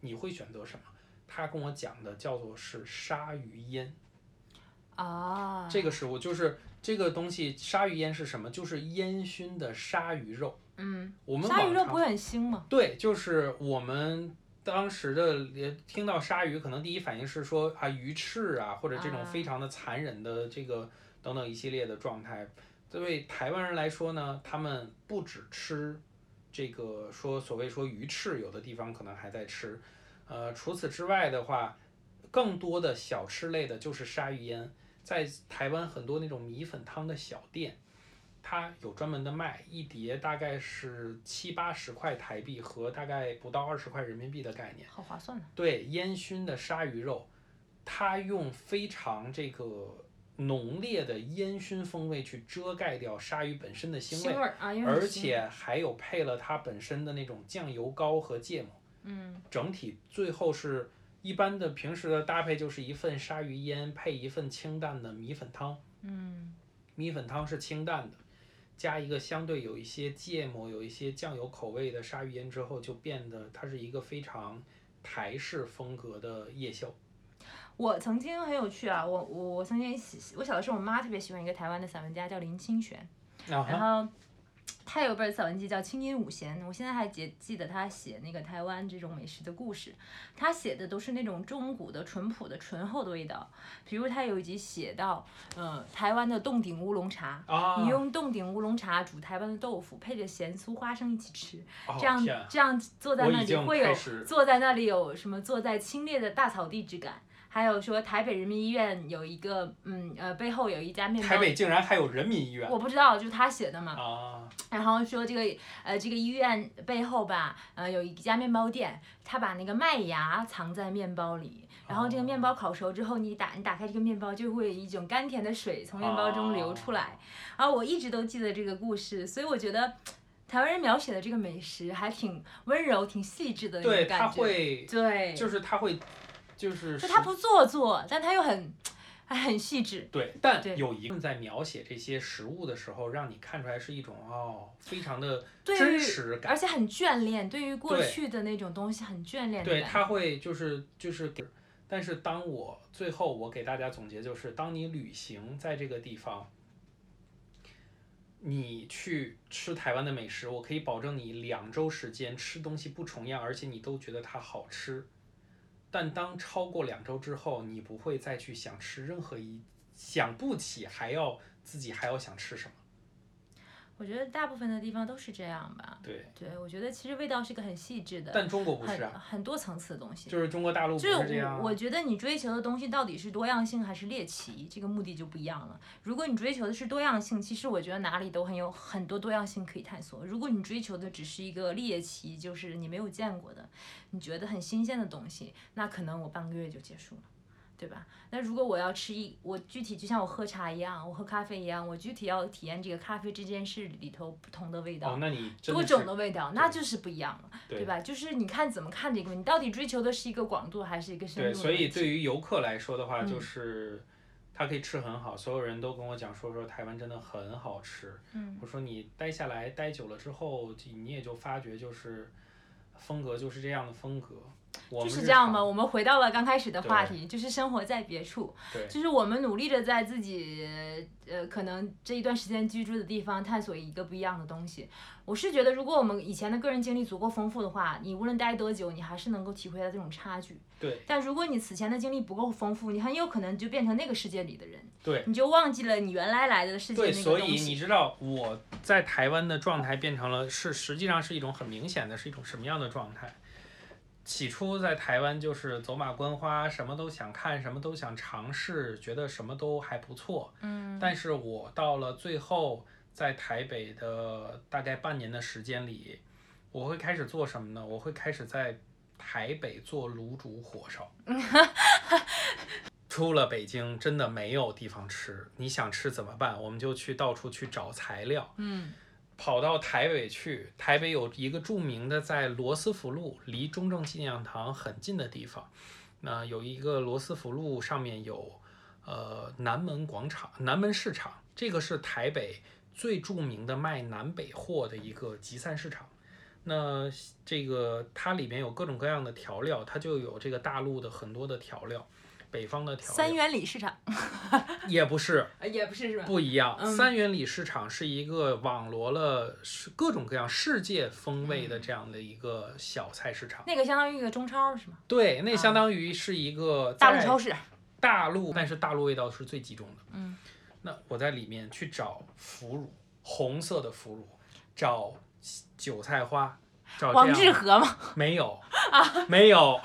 你会选择什么？他跟我讲的叫做是鲨鱼烟，啊，这个食物就是这个东西，鲨鱼烟是什么？就是烟熏的鲨鱼肉。嗯，我们鲨鱼肉不会很腥吗？对，就是我们当时的也听到鲨鱼，可能第一反应是说啊鱼翅啊，或者这种啊非常的残忍的这个等等一系列的状态。对台湾人来说呢，他们不只吃这个说所谓说鱼翅，有的地方可能还在吃。呃，除此之外的话，更多的小吃类的就是鲨鱼烟，在台湾很多那种米粉汤的小店。它有专门的卖，一碟大概是七八十块台币和大概不到二十块人民币的概念。好划算呢。对，烟熏的鲨鱼肉，它用非常这个浓烈的烟熏风味去遮盖掉鲨鱼本身的腥味，腥味儿啊，而且还有配了它本身的那种酱油膏和芥末，嗯整体最后是一般的平时的搭配就是一份鲨鱼烟配一份清淡的米粉汤。嗯米粉汤是清淡的，加一个相对有一些芥末、有一些酱油口味的鲨鱼烟之后，就变得它是一个非常台式风格的夜宵。我曾经很有趣啊，我我我曾经喜我小的时候，我妈特别喜欢一个台湾的散文家叫林清玄，啊然后他有本散文集叫《清音五弦》，我现在还记记得他写那个台湾这种美食的故事，他写的都是那种中古的、淳朴的、醇厚的味道。比如他有一集写到，呃，台湾的洞顶乌龙茶，啊，你用洞顶乌龙茶煮台湾的豆腐，配着咸酥花生一起吃，哦这样天这样坐在那里会有坐在那里有什么坐在清冽的大草地之感。还有说台北人民医院有一个，嗯呃，背后有一家面包台，北竟然还有人民医院我不知道，就是他写的嘛。啊！然后说这个呃这个医院背后吧，呃有一家面包店，他把那个麦芽藏在面包里，然后这个面包烤熟之后，你打你打开这个面包，就会有一种甘甜的水从面包中流出来。然后我一直都记得这个故事，所以我觉得台湾人描写的这个美食还挺温柔、挺细致的那对，他种感觉。会，对，就是他会，就是就他不做作，但他又很还很细致。对，但有一个在描写这些食物的时候，让你看出来是一种哦，非常的真实感。而且很眷恋，对于过去的那种东西很眷恋对，他会就是就是，但是当我最后我给大家总结就是，当你旅行在这个地方，你去吃台湾的美食，我可以保证你两周时间吃东西不重样，而且你都觉得它好吃。但当超过两周之后，你不会再去想吃任何一想不起还要自己还要想吃什么。我觉得大部分的地方都是这样吧。对，对，我觉得其实味道是个很细致的，但中国不是很啊，很多层次的东西。就是中国大陆不就是是这样我觉得你追求的东西到底是多样性还是猎奇，这个目的就不一样了。如果你追求的是多样性，其实我觉得哪里都很有很多多样性可以探索。如果你追求的只是一个猎奇，就是你没有见过的，你觉得很新鲜的东西，那可能我半个月就结束了。对吧？那如果我要吃一，我具体就像我喝茶一样，我喝咖啡一样，我具体要体验这个咖啡这件事里头不同的味道。哦，那你多种的味道，那就是不一样了，对对吧？就是你看怎么看这个，你到底追求的是一个广度还是一个深度对，所以对于游客来说的话，嗯就是他可以吃很好，所有人都跟我讲说说台湾真的很好吃。嗯，我说你待下来待久了之后，你也就发觉就是风格就是这样的风格。我就是这样嘛。我们回到了刚开始的话题，就是生活在别处，对就是我们努力着在自己呃可能这一段时间居住的地方探索一个不一样的东西。我是觉得，如果我们以前的个人经历足够丰富的话，你无论待多久，你还是能够体会到这种差距。对但如果你此前的经历不够丰富，你很有可能就变成那个世界里的人，对你就忘记了你原来来的世界对，那个所以你。知道我在台湾的状态变成了是实际上是一种很明显的是一种什么样的状态？起初在台湾就是走马观花，什么都想看，什么都想尝试，觉得什么都还不错。嗯，但是我到了最后，在台北的大概半年的时间里，我会开始做什么呢？我会开始在台北做卤煮火烧。出了北京真的没有地方吃，你想吃怎么办？我们就去到处去找材料。嗯跑到台北去，台北有一个著名的在罗斯福路，离中正纪念堂很近的地方，那有一个罗斯福路上面有呃南门广场、南门市场，这个是台北最著名的卖南北货的一个集散市场。那这个它里面有各种各样的调料，它就有这个大陆的很多的调料，北方的调三料元里市场 也不是，呃也不是是吧？不一样，嗯三元里市场是一个网罗了是各种各样世界风味嗯的这样的一个小菜市场。那个相当于一个中超是吗？对，那相当于是一个在大陆超市。大陆，但是大陆味道是最集中的。嗯，那我在里面去找腐乳，红色的腐乳，找韭菜花，找这王样致和吗？没有，没有，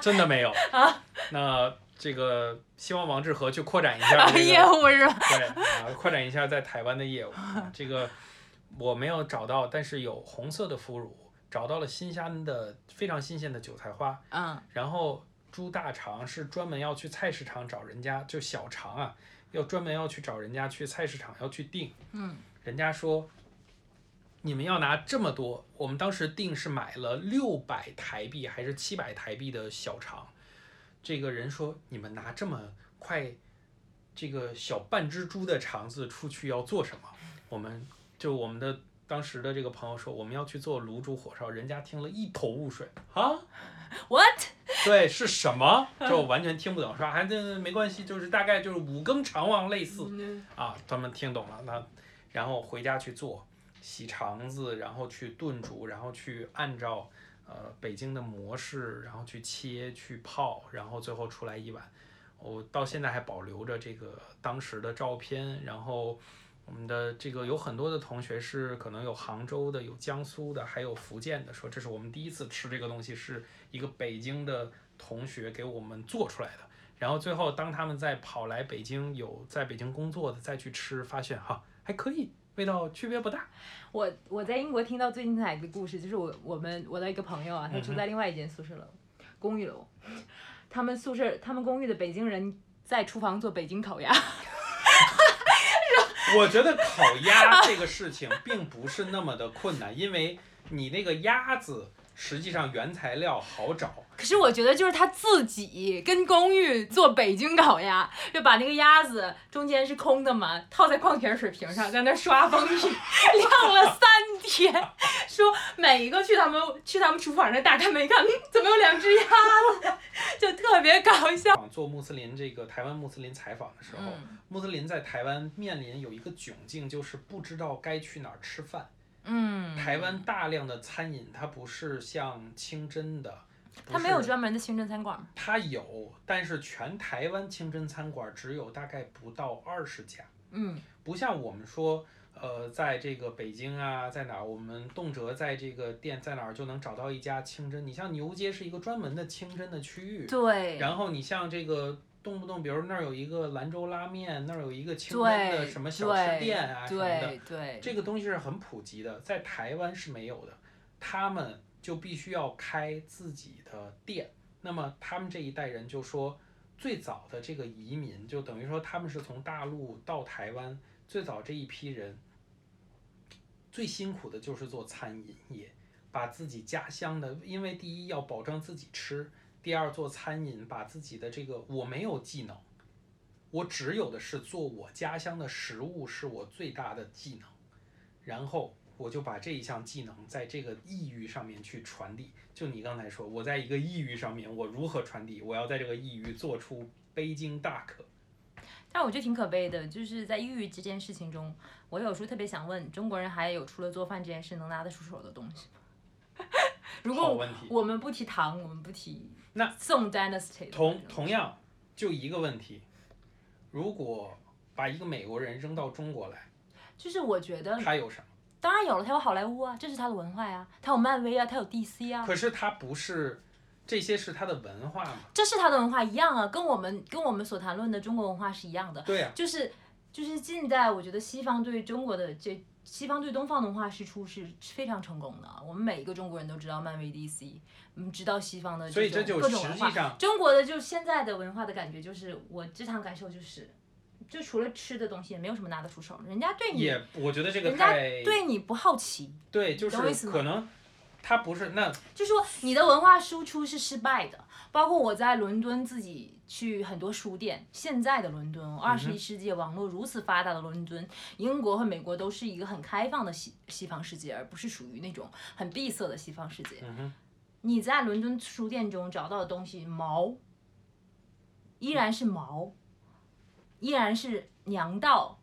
真的没有。那这个希望王致和去扩展一下 这个业务是吧？对啊，扩展一下在台湾的业务。啊这个我没有找到，但是有红色的腐乳，找到了新鲜的非常新鲜的韭菜花，嗯然后猪大肠是专门要去菜市场找人家，就小肠啊，要专门要去找人家去菜市场要去订。嗯，人家说你们要拿这么多，我们当时定是买了六百台币还是七百台币的小肠，这个人说你们拿这么快这个小半只猪的肠子出去要做什么？我们就我们的当时的这个朋友说我们要去做卤煮火烧，人家听了一头雾水啊。，what？对，是什么？就完全听不懂，说还这没关系，就是大概就是五更肠旺类似嗯啊，他们听懂了，那然后回家去做，洗肠子，然后去炖煮，然后去按照呃北京的模式，然后去切去泡，然后最后出来一碗。我到现在还保留着这个当时的照片，然后我们的这个有很多的同学是可能有杭州的，有江苏的，还有福建的，说这是我们第一次吃这个东西，是一个北京的同学给我们做出来的。然后最后当他们再跑来北京，有在北京工作的再去吃，发现哈还可以，味道区别不大。我我在英国听到最精彩的故事，就是我我们我的一个朋友啊，他嗯住在另外一间宿舍楼，公寓楼，他们宿舍他们公寓的北京人在厨房做北京烤鸭，我觉得烤鸭这个事情并不是那么的困难，因为你那个鸭子实际上原材料好找。可是我觉得就是他自己跟公寓做北京烤鸭，就把那个鸭子中间是空的嘛，套在矿泉水瓶上，在那刷封皮，晾了三天，说每一个去他们去他们厨房那打开门一看，嗯，怎么有两只鸭子，就特别搞笑。做穆斯林这个台湾穆斯林采访的时候，嗯穆斯林在台湾面临有一个窘境，就是不知道该去哪儿吃饭。嗯，台湾大量的餐饮，它不是像清真的，它没有专门的清真餐馆吗？它有，但是全台湾清真餐馆只有大概不到二十家，嗯不像我们说，呃，在这个北京啊，在哪儿，我们动辄在这个店在哪儿就能找到一家清真。你像牛街是一个专门的清真的区域，对，然后你像这个动不动，比如那儿有一个兰州拉面，那儿有一个清真的什么小吃店啊什么的，对对，这个东西是很普及的，在台湾是没有的，他们就必须要开自己的店。那么他们这一代人就说，最早的这个移民，就等于说他们是从大陆到台湾，最早这一批人，最辛苦的就是做餐饮业，把自己家乡的，因为第一要保证自己吃，第二做餐饮，把自己的这个我没有技能，我只有的是做我家乡的食物是我最大的技能，然后我就把这一项技能在这个异域上面去传递。就你刚才说，我在一个异域上面，我如何传递？我要在这个异域做出北京大可。但我觉得挺可悲的，就是在抑郁这件事情中，我有时候特别想问，中国人还有除了做饭这件事能拿得出手的东西吗？如果。我们不提糖，我们不提那宋 dynasty 同同样就一个问题，如果把一个美国人扔到中国来，就是我觉得他有什么？当然有了，他有好莱坞啊，这是他的文化呀，他有漫威啊，他有 DC 啊，可是他不是，这些是他的文化吗？这是他的文化一样啊，跟我们跟我们所谈论的中国文化是一样的，对呀、就是就是近代，我觉得西方对中国的这西方对东方文化输出是非常成功的。我们每一个中国人都知道漫威、DC，嗯，知道西方的所以这种就各种文化。实际上，中国的就现在的文化的感觉，就是我这趟感受就是，就除了吃的东西，也没有什么拿得出手。人家对你，也我觉得这个人家对你不好奇，对，就是可能他不是那就说你的文化输出是失败的。包括我在伦敦自己去很多书店，现在的伦敦，二十一世纪网络如此发达的伦敦，英国和美国都是一个很开放的西西方世界，而不是属于那种很闭塞的西方世界。嗯你在伦敦书店中找到的东西，毛依然是毛，依然是娘道，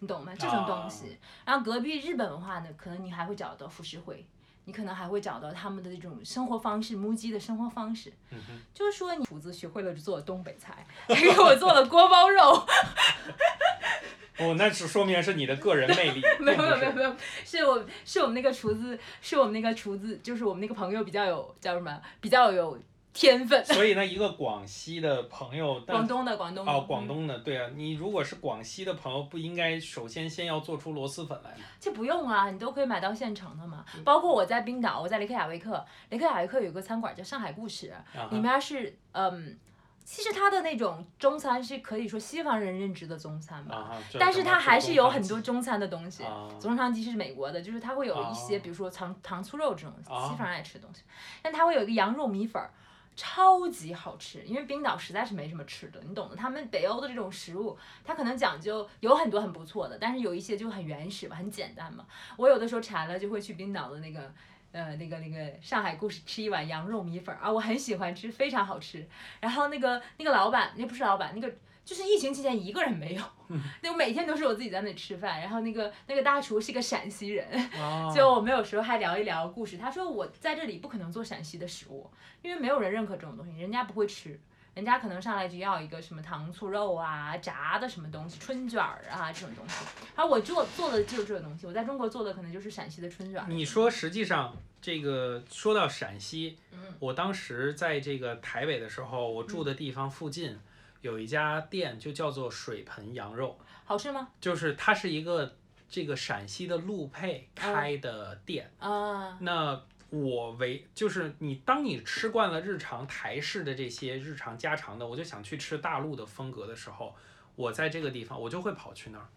你懂吗？这种东西。然后隔壁日本文化呢，可能你还会找到浮世绘，你可能还会找到他们的这种生活方式，木鸡的生活方式。嗯哼，就是说，你厨子学会了做东北菜，还给我做了锅包肉。哦，那是说明是你的个人魅力，没有没有没有，是我是我们那个厨子，是我们那个厨子，就是我们那个朋友比较有叫什么，比较有天分。所以呢，一个广西的朋友，但广东的广东的哦，广东的，对啊，你如果是广西的朋友，不应该首先先要做出螺蛳粉来吗？这不用啊，你都可以买到现成的嘛。嗯包括我在冰岛，我在雷克雅未克，雷克雅未克有个餐馆叫上海故事，啊里面是嗯，其实它的那种中餐是可以说西方人认知的中餐吧，啊，但是它还是有很多中中餐的东西。啊中餐鸡是美国的，就是它会有一些，哦比如说糖糖醋肉这种哦西方人爱吃的东西，但它会有一个羊肉米粉儿，超级好吃。因为冰岛实在是没什么吃的，你懂的。他们北欧的这种食物，它可能讲究有很多很不错的，但是有一些就很原始嘛，很简单嘛。我有的时候馋了就会去冰岛的那个。呃，那个那个上海故事吃一碗羊肉米粉啊，我很喜欢吃，非常好吃。然后那个那个老板，那不是老板，那个就是疫情期间一个人没有，那我每天都是我自己在那里吃饭。然后那个那个大厨是个陕西人，啊，就我们有时候还聊一聊故事。他说我在这里不可能做陕西的食物，因为没有人认可这种东西，人家不会吃。人家可能上来就要一个什么糖醋肉啊、炸的什么东西、春卷儿啊这种东西。然后我做做的就是这个东西，我在中国做的可能就是陕西的春卷儿。你说，实际上这个说到陕西，嗯我当时在这个台北的时候，我住的地方附近有一家店，就叫做水盆羊肉，好吃吗？就是它是一个这个陕西的陆配开的店。啊，那我为就是你，当你吃惯了日常台式的这些日常家常的，我就想去吃大陆的风格的时候，我在这个地方我就会跑去那儿。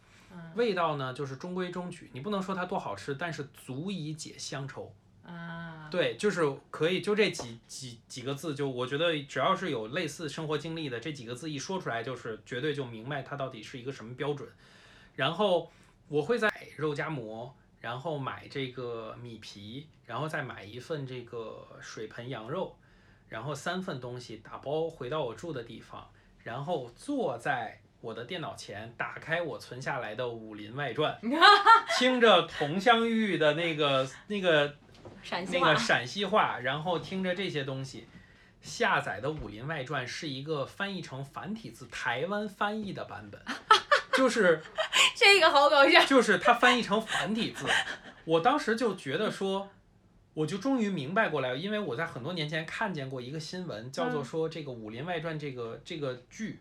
味道呢，就是中规中矩，你不能说它多好吃，但是足以解乡愁。啊，对，就是可以，就这几几几个字，就我觉得只要是有类似生活经历的，这几个字一说出来，就是绝对就明白它到底是一个什么标准。然后我会在肉夹馍，然后买这个米皮，然后再买一份这个水盆羊肉，然后三份东西打包回到我住的地方，然后坐在我的电脑前，打开我存下来的《武林外传 》，听着佟湘玉的那个那个陕西话那个 陕西话，然后听着这些东西，下载的《武林外传》是一个翻译成繁体字台湾翻译的版本，就是 这个好搞笑。就是它翻译成繁体字，我当时就觉得说。我就终于明白过来了，因为我在很多年前看见过一个新闻，叫做说这个《武林外传》这个这个剧，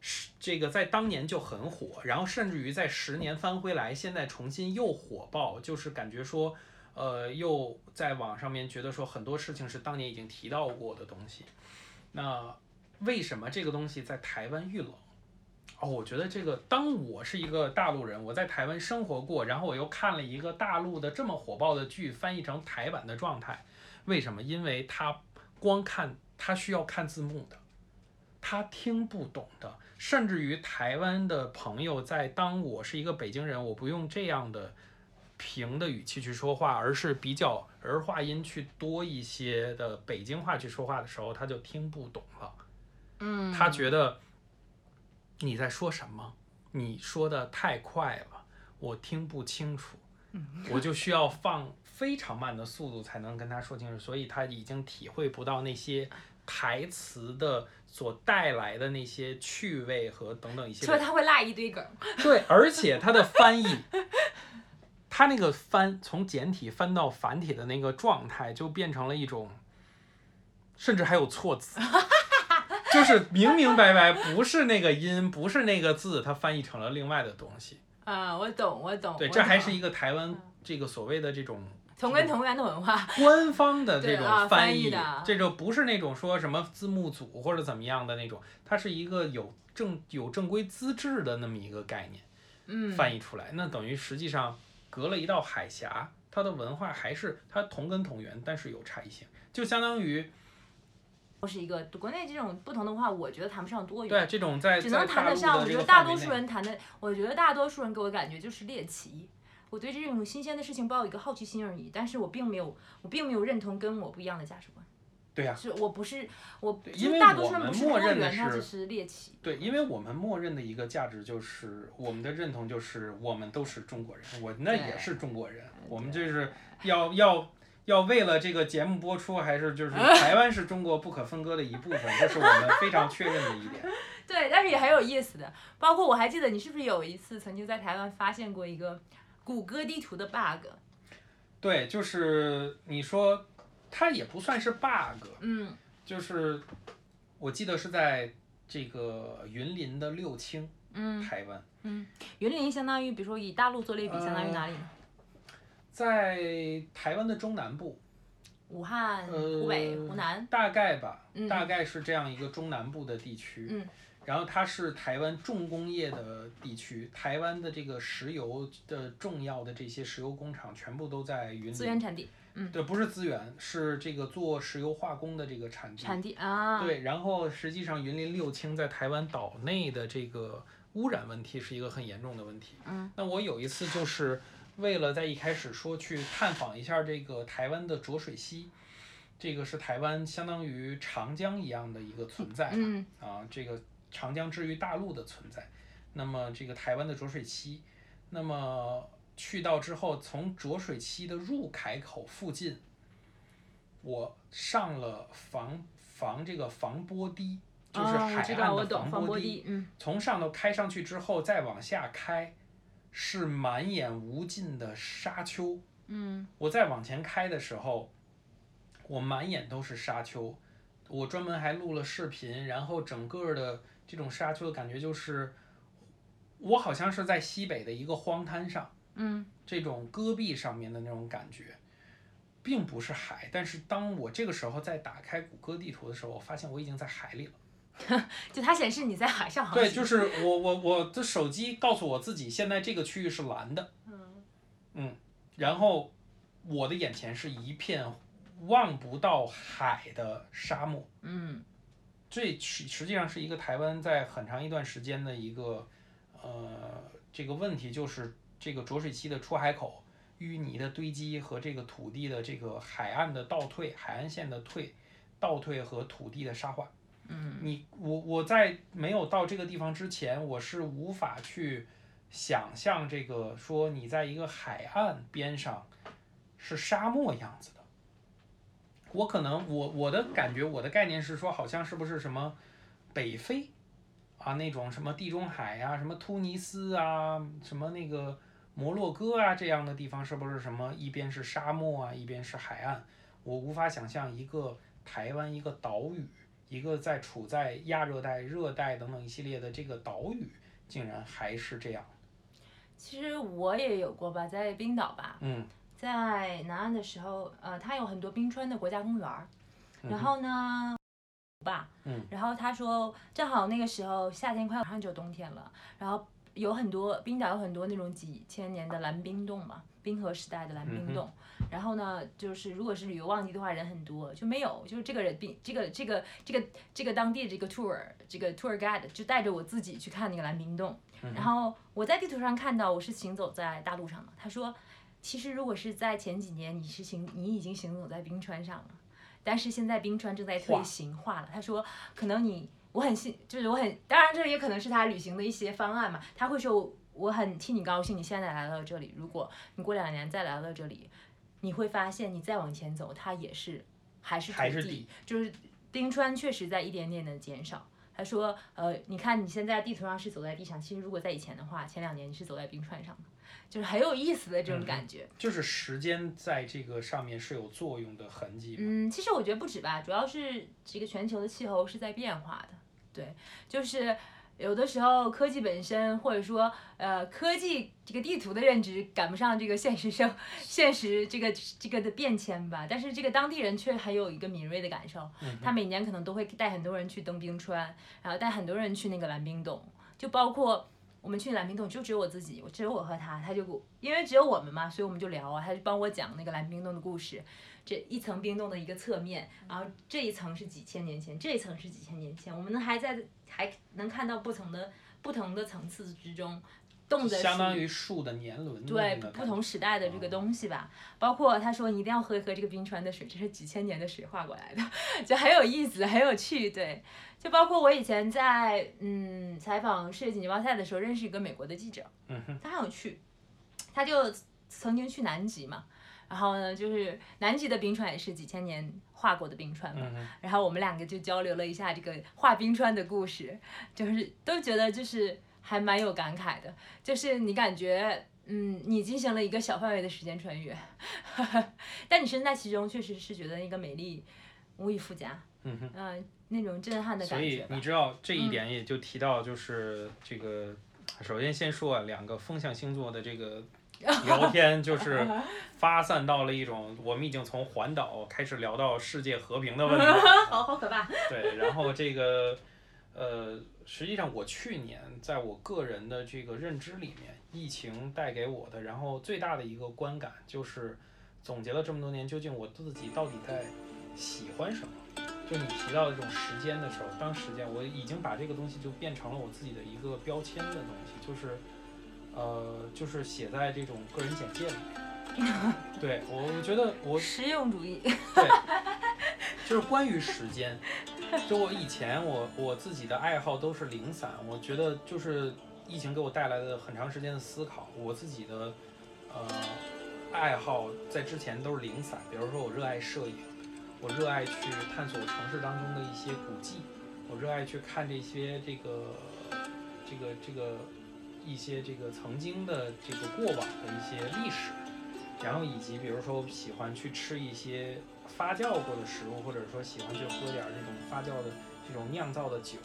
是这个在当年就很火，然后甚至于在十年翻回来，现在重新又火爆，就是感觉说，呃，又在网上面觉得说很多事情是当年已经提到过的东西。那为什么这个东西在台湾遇冷？哦，我觉得这个，当我是一个大陆人，我在台湾生活过，然后我又看了一个大陆的这么火爆的剧翻译成台版的状态，为什么？因为他光看他需要看字幕的，他听不懂的，甚至于台湾的朋友在当我是一个北京人，我不用这样的平的语气去说话，而是比较儿化音去多一些的北京话去说话的时候，他就听不懂了。嗯，他觉得你在说什么，你说的太快了，我听不清楚，我就需要放非常慢的速度才能跟他说清楚，所以他已经体会不到那些台词的所带来的那些趣味和等等一些说他会落一堆梗。对，而且他的翻译，它那个翻从简体翻到繁体的那个状态，就变成了一种，甚至还有错字，就是明明白白不是那个音，不是那个字，它翻译成了另外的东西。啊，我懂，我懂。对，这还是一个台湾这个所谓的这种同根同源的文化。官方的这种译，翻译的这就不是那种说什么字幕组或者怎么样的那种，它是一个有正有正规资质的那么一个概念嗯，翻译出来，那等于实际上隔了一道海峡，它的文化还是它同根同源，但是有差异性，就相当于不是一个国内这种不同的话，我觉得谈不上多元。对这种在只能谈得上，我觉得大多数人谈的，我觉得大多数人给我感觉就是猎奇。我对这种新鲜的事情抱有一个好奇心而已，但是我并没有，我并没有认同跟我不一样的价值观。对呀、是我不是我，因为我大多数人不是们默认的是猎奇。对，因为我们默认的一个价值就是我们的认同就是我们都是中国人，我那也是中国人，我们就是要要要为了这个节目播出，还是就是 台湾是中国不可分割的一部分，这是我们非常确认的一点。对，但是也很有意思的。包括我还记得你是不是有一次曾经在台湾发现过一个谷歌地图的 bug？对，就是你说它也不算是 bug，嗯就是我记得是在这个云林的六轻，嗯，台湾，嗯云林相当于，比如说以大陆做类比，相当于哪里呢？在台湾的中南部，武汉、呃湖北、湖南。大概吧，嗯大概是这样一个中南部的地区。嗯然后它是台湾重工业的地区，台湾的这个石油的重要的这些石油工厂全部都在云林。资源产地，对，不是资源，是这个做石油化工的这个产地。产地啊，对，然后实际上云林六轻在台湾岛内的这个污染问题是一个很严重的问题。嗯，那我有一次就是为了在一开始说去探访一下这个台湾的浊水溪，这个是台湾相当于长江一样的一个存在吧。嗯啊，这个长江之于大陆的存在。那么这个台湾的浊水溪，那么去到之后，从浊水溪的入海口附近，我上了防防这个防波堤，就是海岸的防波堤。防波堤，嗯从上头开上去之后，再往下开，是满眼无尽的沙丘。嗯我再往前开的时候，我满眼都是沙丘。我专门还录了视频，然后整个的这种沙丘的感觉就是，我好像是在西北的一个荒滩上，嗯这种戈壁上面的那种感觉，并不是海。但是当我这个时候在打开谷歌地图的时候，我发现我已经在海里了。就它显示你在海上航对，就是我我我的手机告诉我自己，现在这个区域是蓝的，嗯然后我的眼前是一片望不到海的沙漠。嗯这实实际上是一个台湾在很长一段时间的一个呃这个问题，就是这个浊水溪的出海口淤泥的堆积和这个土地的这个海岸的倒退、海岸线的退倒退和土地的沙化。嗯你我我在没有到这个地方之前，我是无法去想象这个说你在一个海岸边上是沙漠样子的。我可能我我的感觉我的概念是说，好像是不是什么北非啊那种什么地中海呀、什么突尼斯啊，什么那个摩洛哥啊这样的地方，是不是什么一边是沙漠啊，一边是海岸？我无法想象一个台湾一个岛屿。一个在处在亚热带、热带等等一系列的这个岛屿，竟然还是这样。其实我也有过吧，在冰岛吧，嗯在南岸的时候，呃，它有很多冰川的国家公园儿，嗯然后呢，吧，嗯，然后他说正好那个时候夏天快马上就冬天了，然后有很多冰岛有很多那种几千年的蓝冰洞嘛，冰河时代的蓝嗯冰洞，然后呢，就是如果是旅游旺季的话，人很多，就没有，就是这个人冰这个这个这个这个当地的这个 tour 这个 tour guide 就带着我自己去看那个蓝冰洞，嗯然后我在地图上看到我是行走在大路上的，他说。其实，如果是在前几年，你是行，你已经行走在冰川上了，但是现在冰川正在退化行化了。他说，可能你，我很信，就是我很，当然这也可能是他旅行的一些方案嘛。他会说，我很替你高兴，你现在来到这里，如果你过两年再来到这里，你会发现你再往前走，它也是还是还是底就是冰川确实在一点点的减少。他说，呃，你看你现在地图上是走在地上，其实如果在以前的话，前两年你是走在冰川上的，就是很有意思的这种感觉。就是时间在这个上面是有作用的痕迹。嗯，其实我觉得不止吧，主要是这个全球的气候是在变化的。对，就是有的时候科技本身，或者说呃科技这个地图的认知赶不上这个现实生现实这个这个的变迁吧，但是这个当地人却很有一个敏锐的感受，他每年可能都会带很多人去登冰川，然后带很多人去那个蓝冰洞，就包括。我们去蓝冰洞就只有我自己，只有我和他，他就因为只有我们嘛，所以我们就聊啊，他就帮我讲那个蓝冰洞的故事，这一层冰洞的一个侧面，然后这一层是几千年前，这一层是几千年前，我们能还在还能看到不同的不同的层次之中。相当于树的年轮，对不同时代的这个东西吧，包括他说你一定要喝一喝这个冰川的水，这是几千年的水化过来的，就很有意思，很有趣。对，就包括我以前在嗯采访世界锦标赛的时候，认识一个美国的记者，他很有趣，他就曾经去南极嘛，然后呢，就是南极的冰川也是几千年化过的冰川嘛，然后我们两个就交流了一下这个化冰川的故事，就是都觉得就是。还蛮有感慨的，就是你感觉，嗯，你进行了一个小范围的时间穿越，但你身在其中，确实是觉得那个美丽无以复加，嗯哼，那种震撼的感觉。所以你知道这一点也就提到，就是这个，首先先说两个风象星座的这个 聊天，就是发散到了一种，我们已经从环岛开始聊到世界和平的问题，好好可怕。对，然后这个，呃。实际上，我去年在我个人的这个认知里面，疫情带给我的，然后最大的一个观感就是总结了这么多年，究竟我自己到底在喜欢什么？就你提到这种时间的时候，当时间我已经把这个东西就变成了我自己的一个标签的东西，就是呃，就是写在这种个人简介里面。对我觉得我实用主义。对，就是关于时间。就我以前，我我自己的爱好都是零散。我觉得就是疫情给我带来的很长时间的思考。我自己的呃爱好在之前都是零散，比如说我热爱摄影，我热爱去探索城市当中的一些古迹，我热爱去看这些这个这个这个一些这个曾经的这个过往的一些历史，然后以及比如说喜欢去吃一些。发酵过的食物，或者说喜欢去喝点这种发酵的这种酿造的酒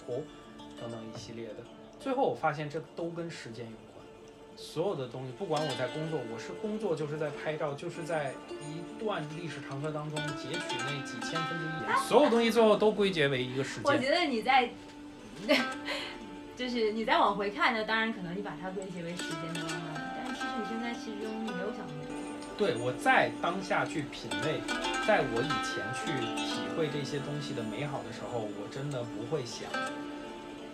等等一系列的，最后我发现这都跟时间有关。所有的东西，不管我在工作，我是工作就是在拍照，就是在一段历史长河当中截取那几千分之一，所有东西最后都归结为一个时间。我觉得你在，就是你再往回看呢，当然可能你把它归结为时间的浪漫，但是其实你现在其中，没有想那么。对，我在当下去品味。在我以前去体会这些东西的美好的时候，我真的不会想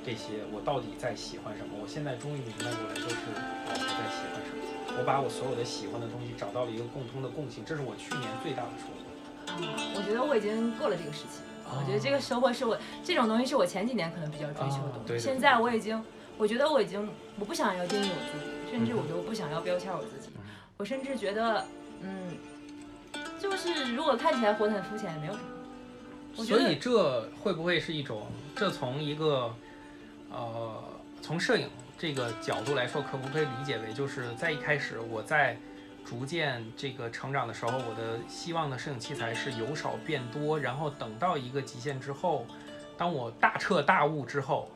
这些，我到底在喜欢什么？我现在终于明白过来，就是我在喜欢什么。我把我所有的喜欢的东西找到了一个共通的共性，这是我去年最大的收获。啊，我觉得我已经过了这个时期。我觉得这个收获是我这种东西是我前几年可能比较追求的东西。现在我已经，我觉得我已经，我不想要定义我自己，甚至我都不想要标签我自己。我甚至觉得，嗯。就是如果看起来活得很肤浅，也没有什么。所以这会不会是一种？这从一个呃，从摄影这个角度来说，可不可以理解为，就是在一开始我在逐渐这个成长的时候，我的希望的摄影器材是由少变多，然后等到一个极限之后，当我大彻大悟之后，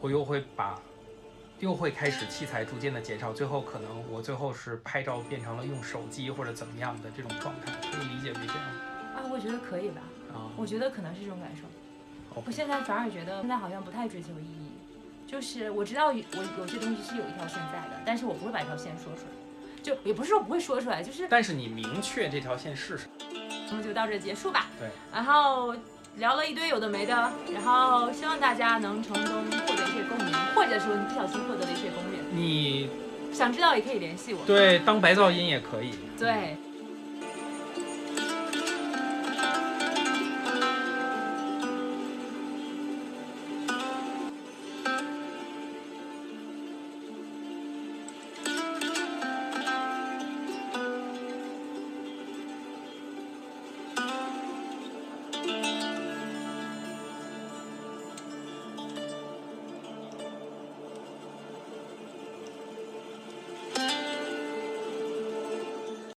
我又会把。又会开始器材逐渐的减少，最后可能我最后是拍照变成了用手机或者怎么样的这种状态，可以理解为这样啊，我觉得可以吧。啊，我觉得可能是这种感受。我现在反而觉得现在好像不太追求意义，就是我知道我有些东西是有一条线在的，但是我不会把这条线说出来，就也不是说不会说出来，就是。但是你明确这条线是什么？那么就到这结束吧。对。然后。聊了一堆有的没的，然后希望大家能从中获得一些共鸣，或者说你不小心获得了一些攻略。你想知道也可以联系我。对，当白噪音也可以。对。